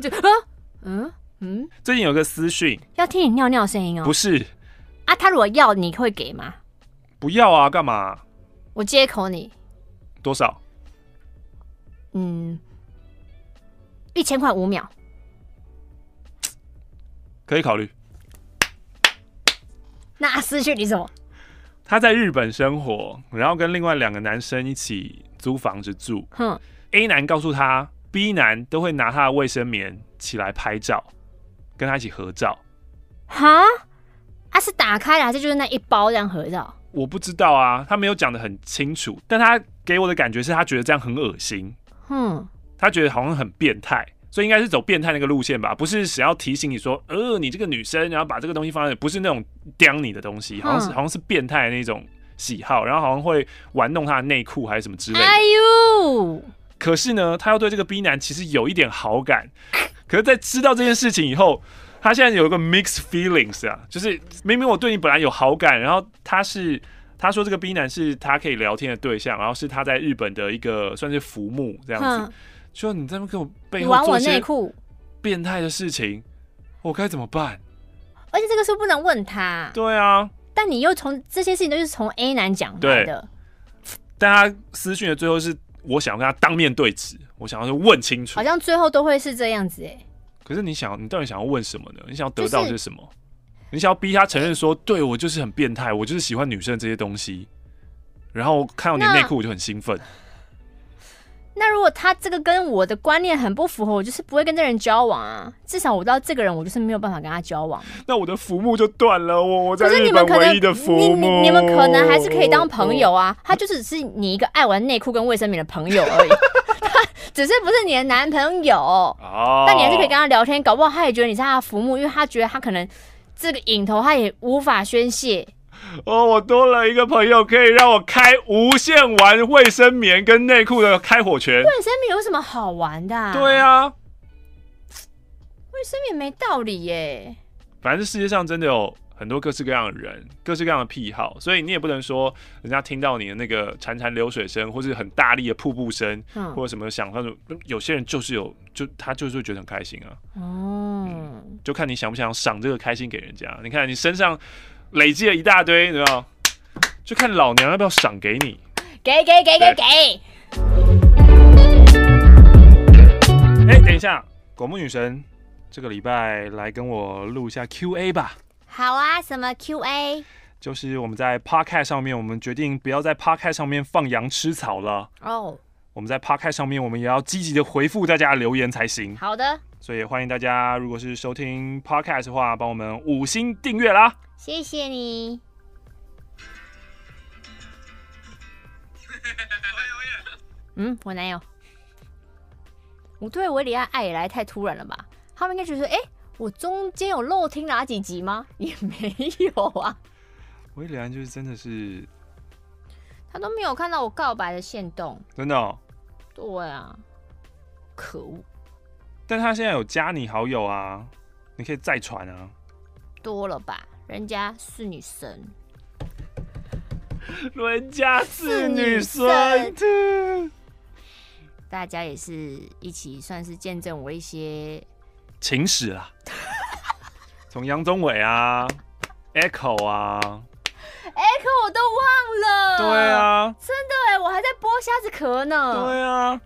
就啊，嗯嗯，最近有个私讯要听你尿尿声音哦，不是啊，他如果要你会给吗？不要啊，干嘛？我接口你多少？嗯，一千块五秒，可以考虑。那失去你什么？他在日本生活，然后跟另外两个男生一起租房子住。哼，A 男告诉他，B 男都会拿他的卫生棉起来拍照，跟他一起合照。哈？他、啊、是打开了还是就是那一包这样合照？我不知道啊，他没有讲的很清楚，但他给我的感觉是他觉得这样很恶心。嗯，他觉得好像很变态，所以应该是走变态那个路线吧，不是想要提醒你说，呃，你这个女生，然后把这个东西放在，不是那种刁你的东西，好像是好像是变态的那种喜好，然后好像会玩弄他的内裤还是什么之类的。哎呦！可是呢，他要对这个 B 男其实有一点好感，可是，在知道这件事情以后，他现在有一个 mixed feelings 啊，就是明明我对你本来有好感，然后他是他说这个 B 男是他可以聊天的对象，然后是他在日本的一个算是浮木这样子，说你在那跟我背后做些变态的事情，我该怎么办？而且这个是不能问他，对啊，但你又从这些事情都是从 A 男讲来的，但他私讯的最后是。我想要跟他当面对质，我想要去问清楚。好像最后都会是这样子哎。可是你想，你到底想要问什么呢？你想要得到的是什么？就是、你想要逼他承认说，对我就是很变态，我就是喜欢女生这些东西。然后看到你的内裤，我就很兴奋。那如果他这个跟我的观念很不符合，我就是不会跟这人交往啊。至少我知道这个人，我就是没有办法跟他交往。那我的浮木就断了，我我在日本唯一的浮木。你你，你们可能还是可以当朋友啊。他就只是你一个爱玩内裤跟卫生棉的朋友而已，他只是不是你的男朋友。哦。但你还是可以跟他聊天，搞不好他也觉得你是他的浮木，因为他觉得他可能这个瘾头他也无法宣泄。哦，我多了一个朋友，可以让我开无限玩卫生棉跟内裤的开火权。卫生棉有什么好玩的？对啊，卫生棉没道理耶。反正世界上真的有很多各式各样的人，各式各样的癖好，所以你也不能说人家听到你的那个潺潺流水声，或是很大力的瀑布声，嗯、或者什么想他说，有些人就是有，就他就是会觉得很开心啊。哦、嗯，就看你想不想赏这个开心给人家。你看你身上。累积了一大堆，对吧？就看老娘要不要赏给你。给给给给给。哎，等一下，果木女神，这个礼拜来跟我录一下 Q&A 吧。好啊，什么 Q&A？就是我们在 Podcast 上面，我们决定不要在 Podcast 上面放羊吃草了。哦。Oh. 我们在 Podcast 上面，我们也要积极的回复大家的留言才行。好的。所以欢迎大家，如果是收听 Podcast 的话，帮我们五星订阅啦。谢谢你。嗯，我男友。我对维里安爱也来太突然了吧？他们应该觉得，哎，我中间有漏听哪几集吗？也没有啊。韦礼安就是真的是，他都没有看到我告白的线动，真的哦。对啊，可恶。但他现在有加你好友啊，你可以再传啊。多了吧？人家是女神，人家是女神，大家也是一起算是见证我一些秦始了，从杨宗纬啊，Echo 啊，Echo 我都忘了。对啊，真的哎，我还在剥虾子壳呢。对啊。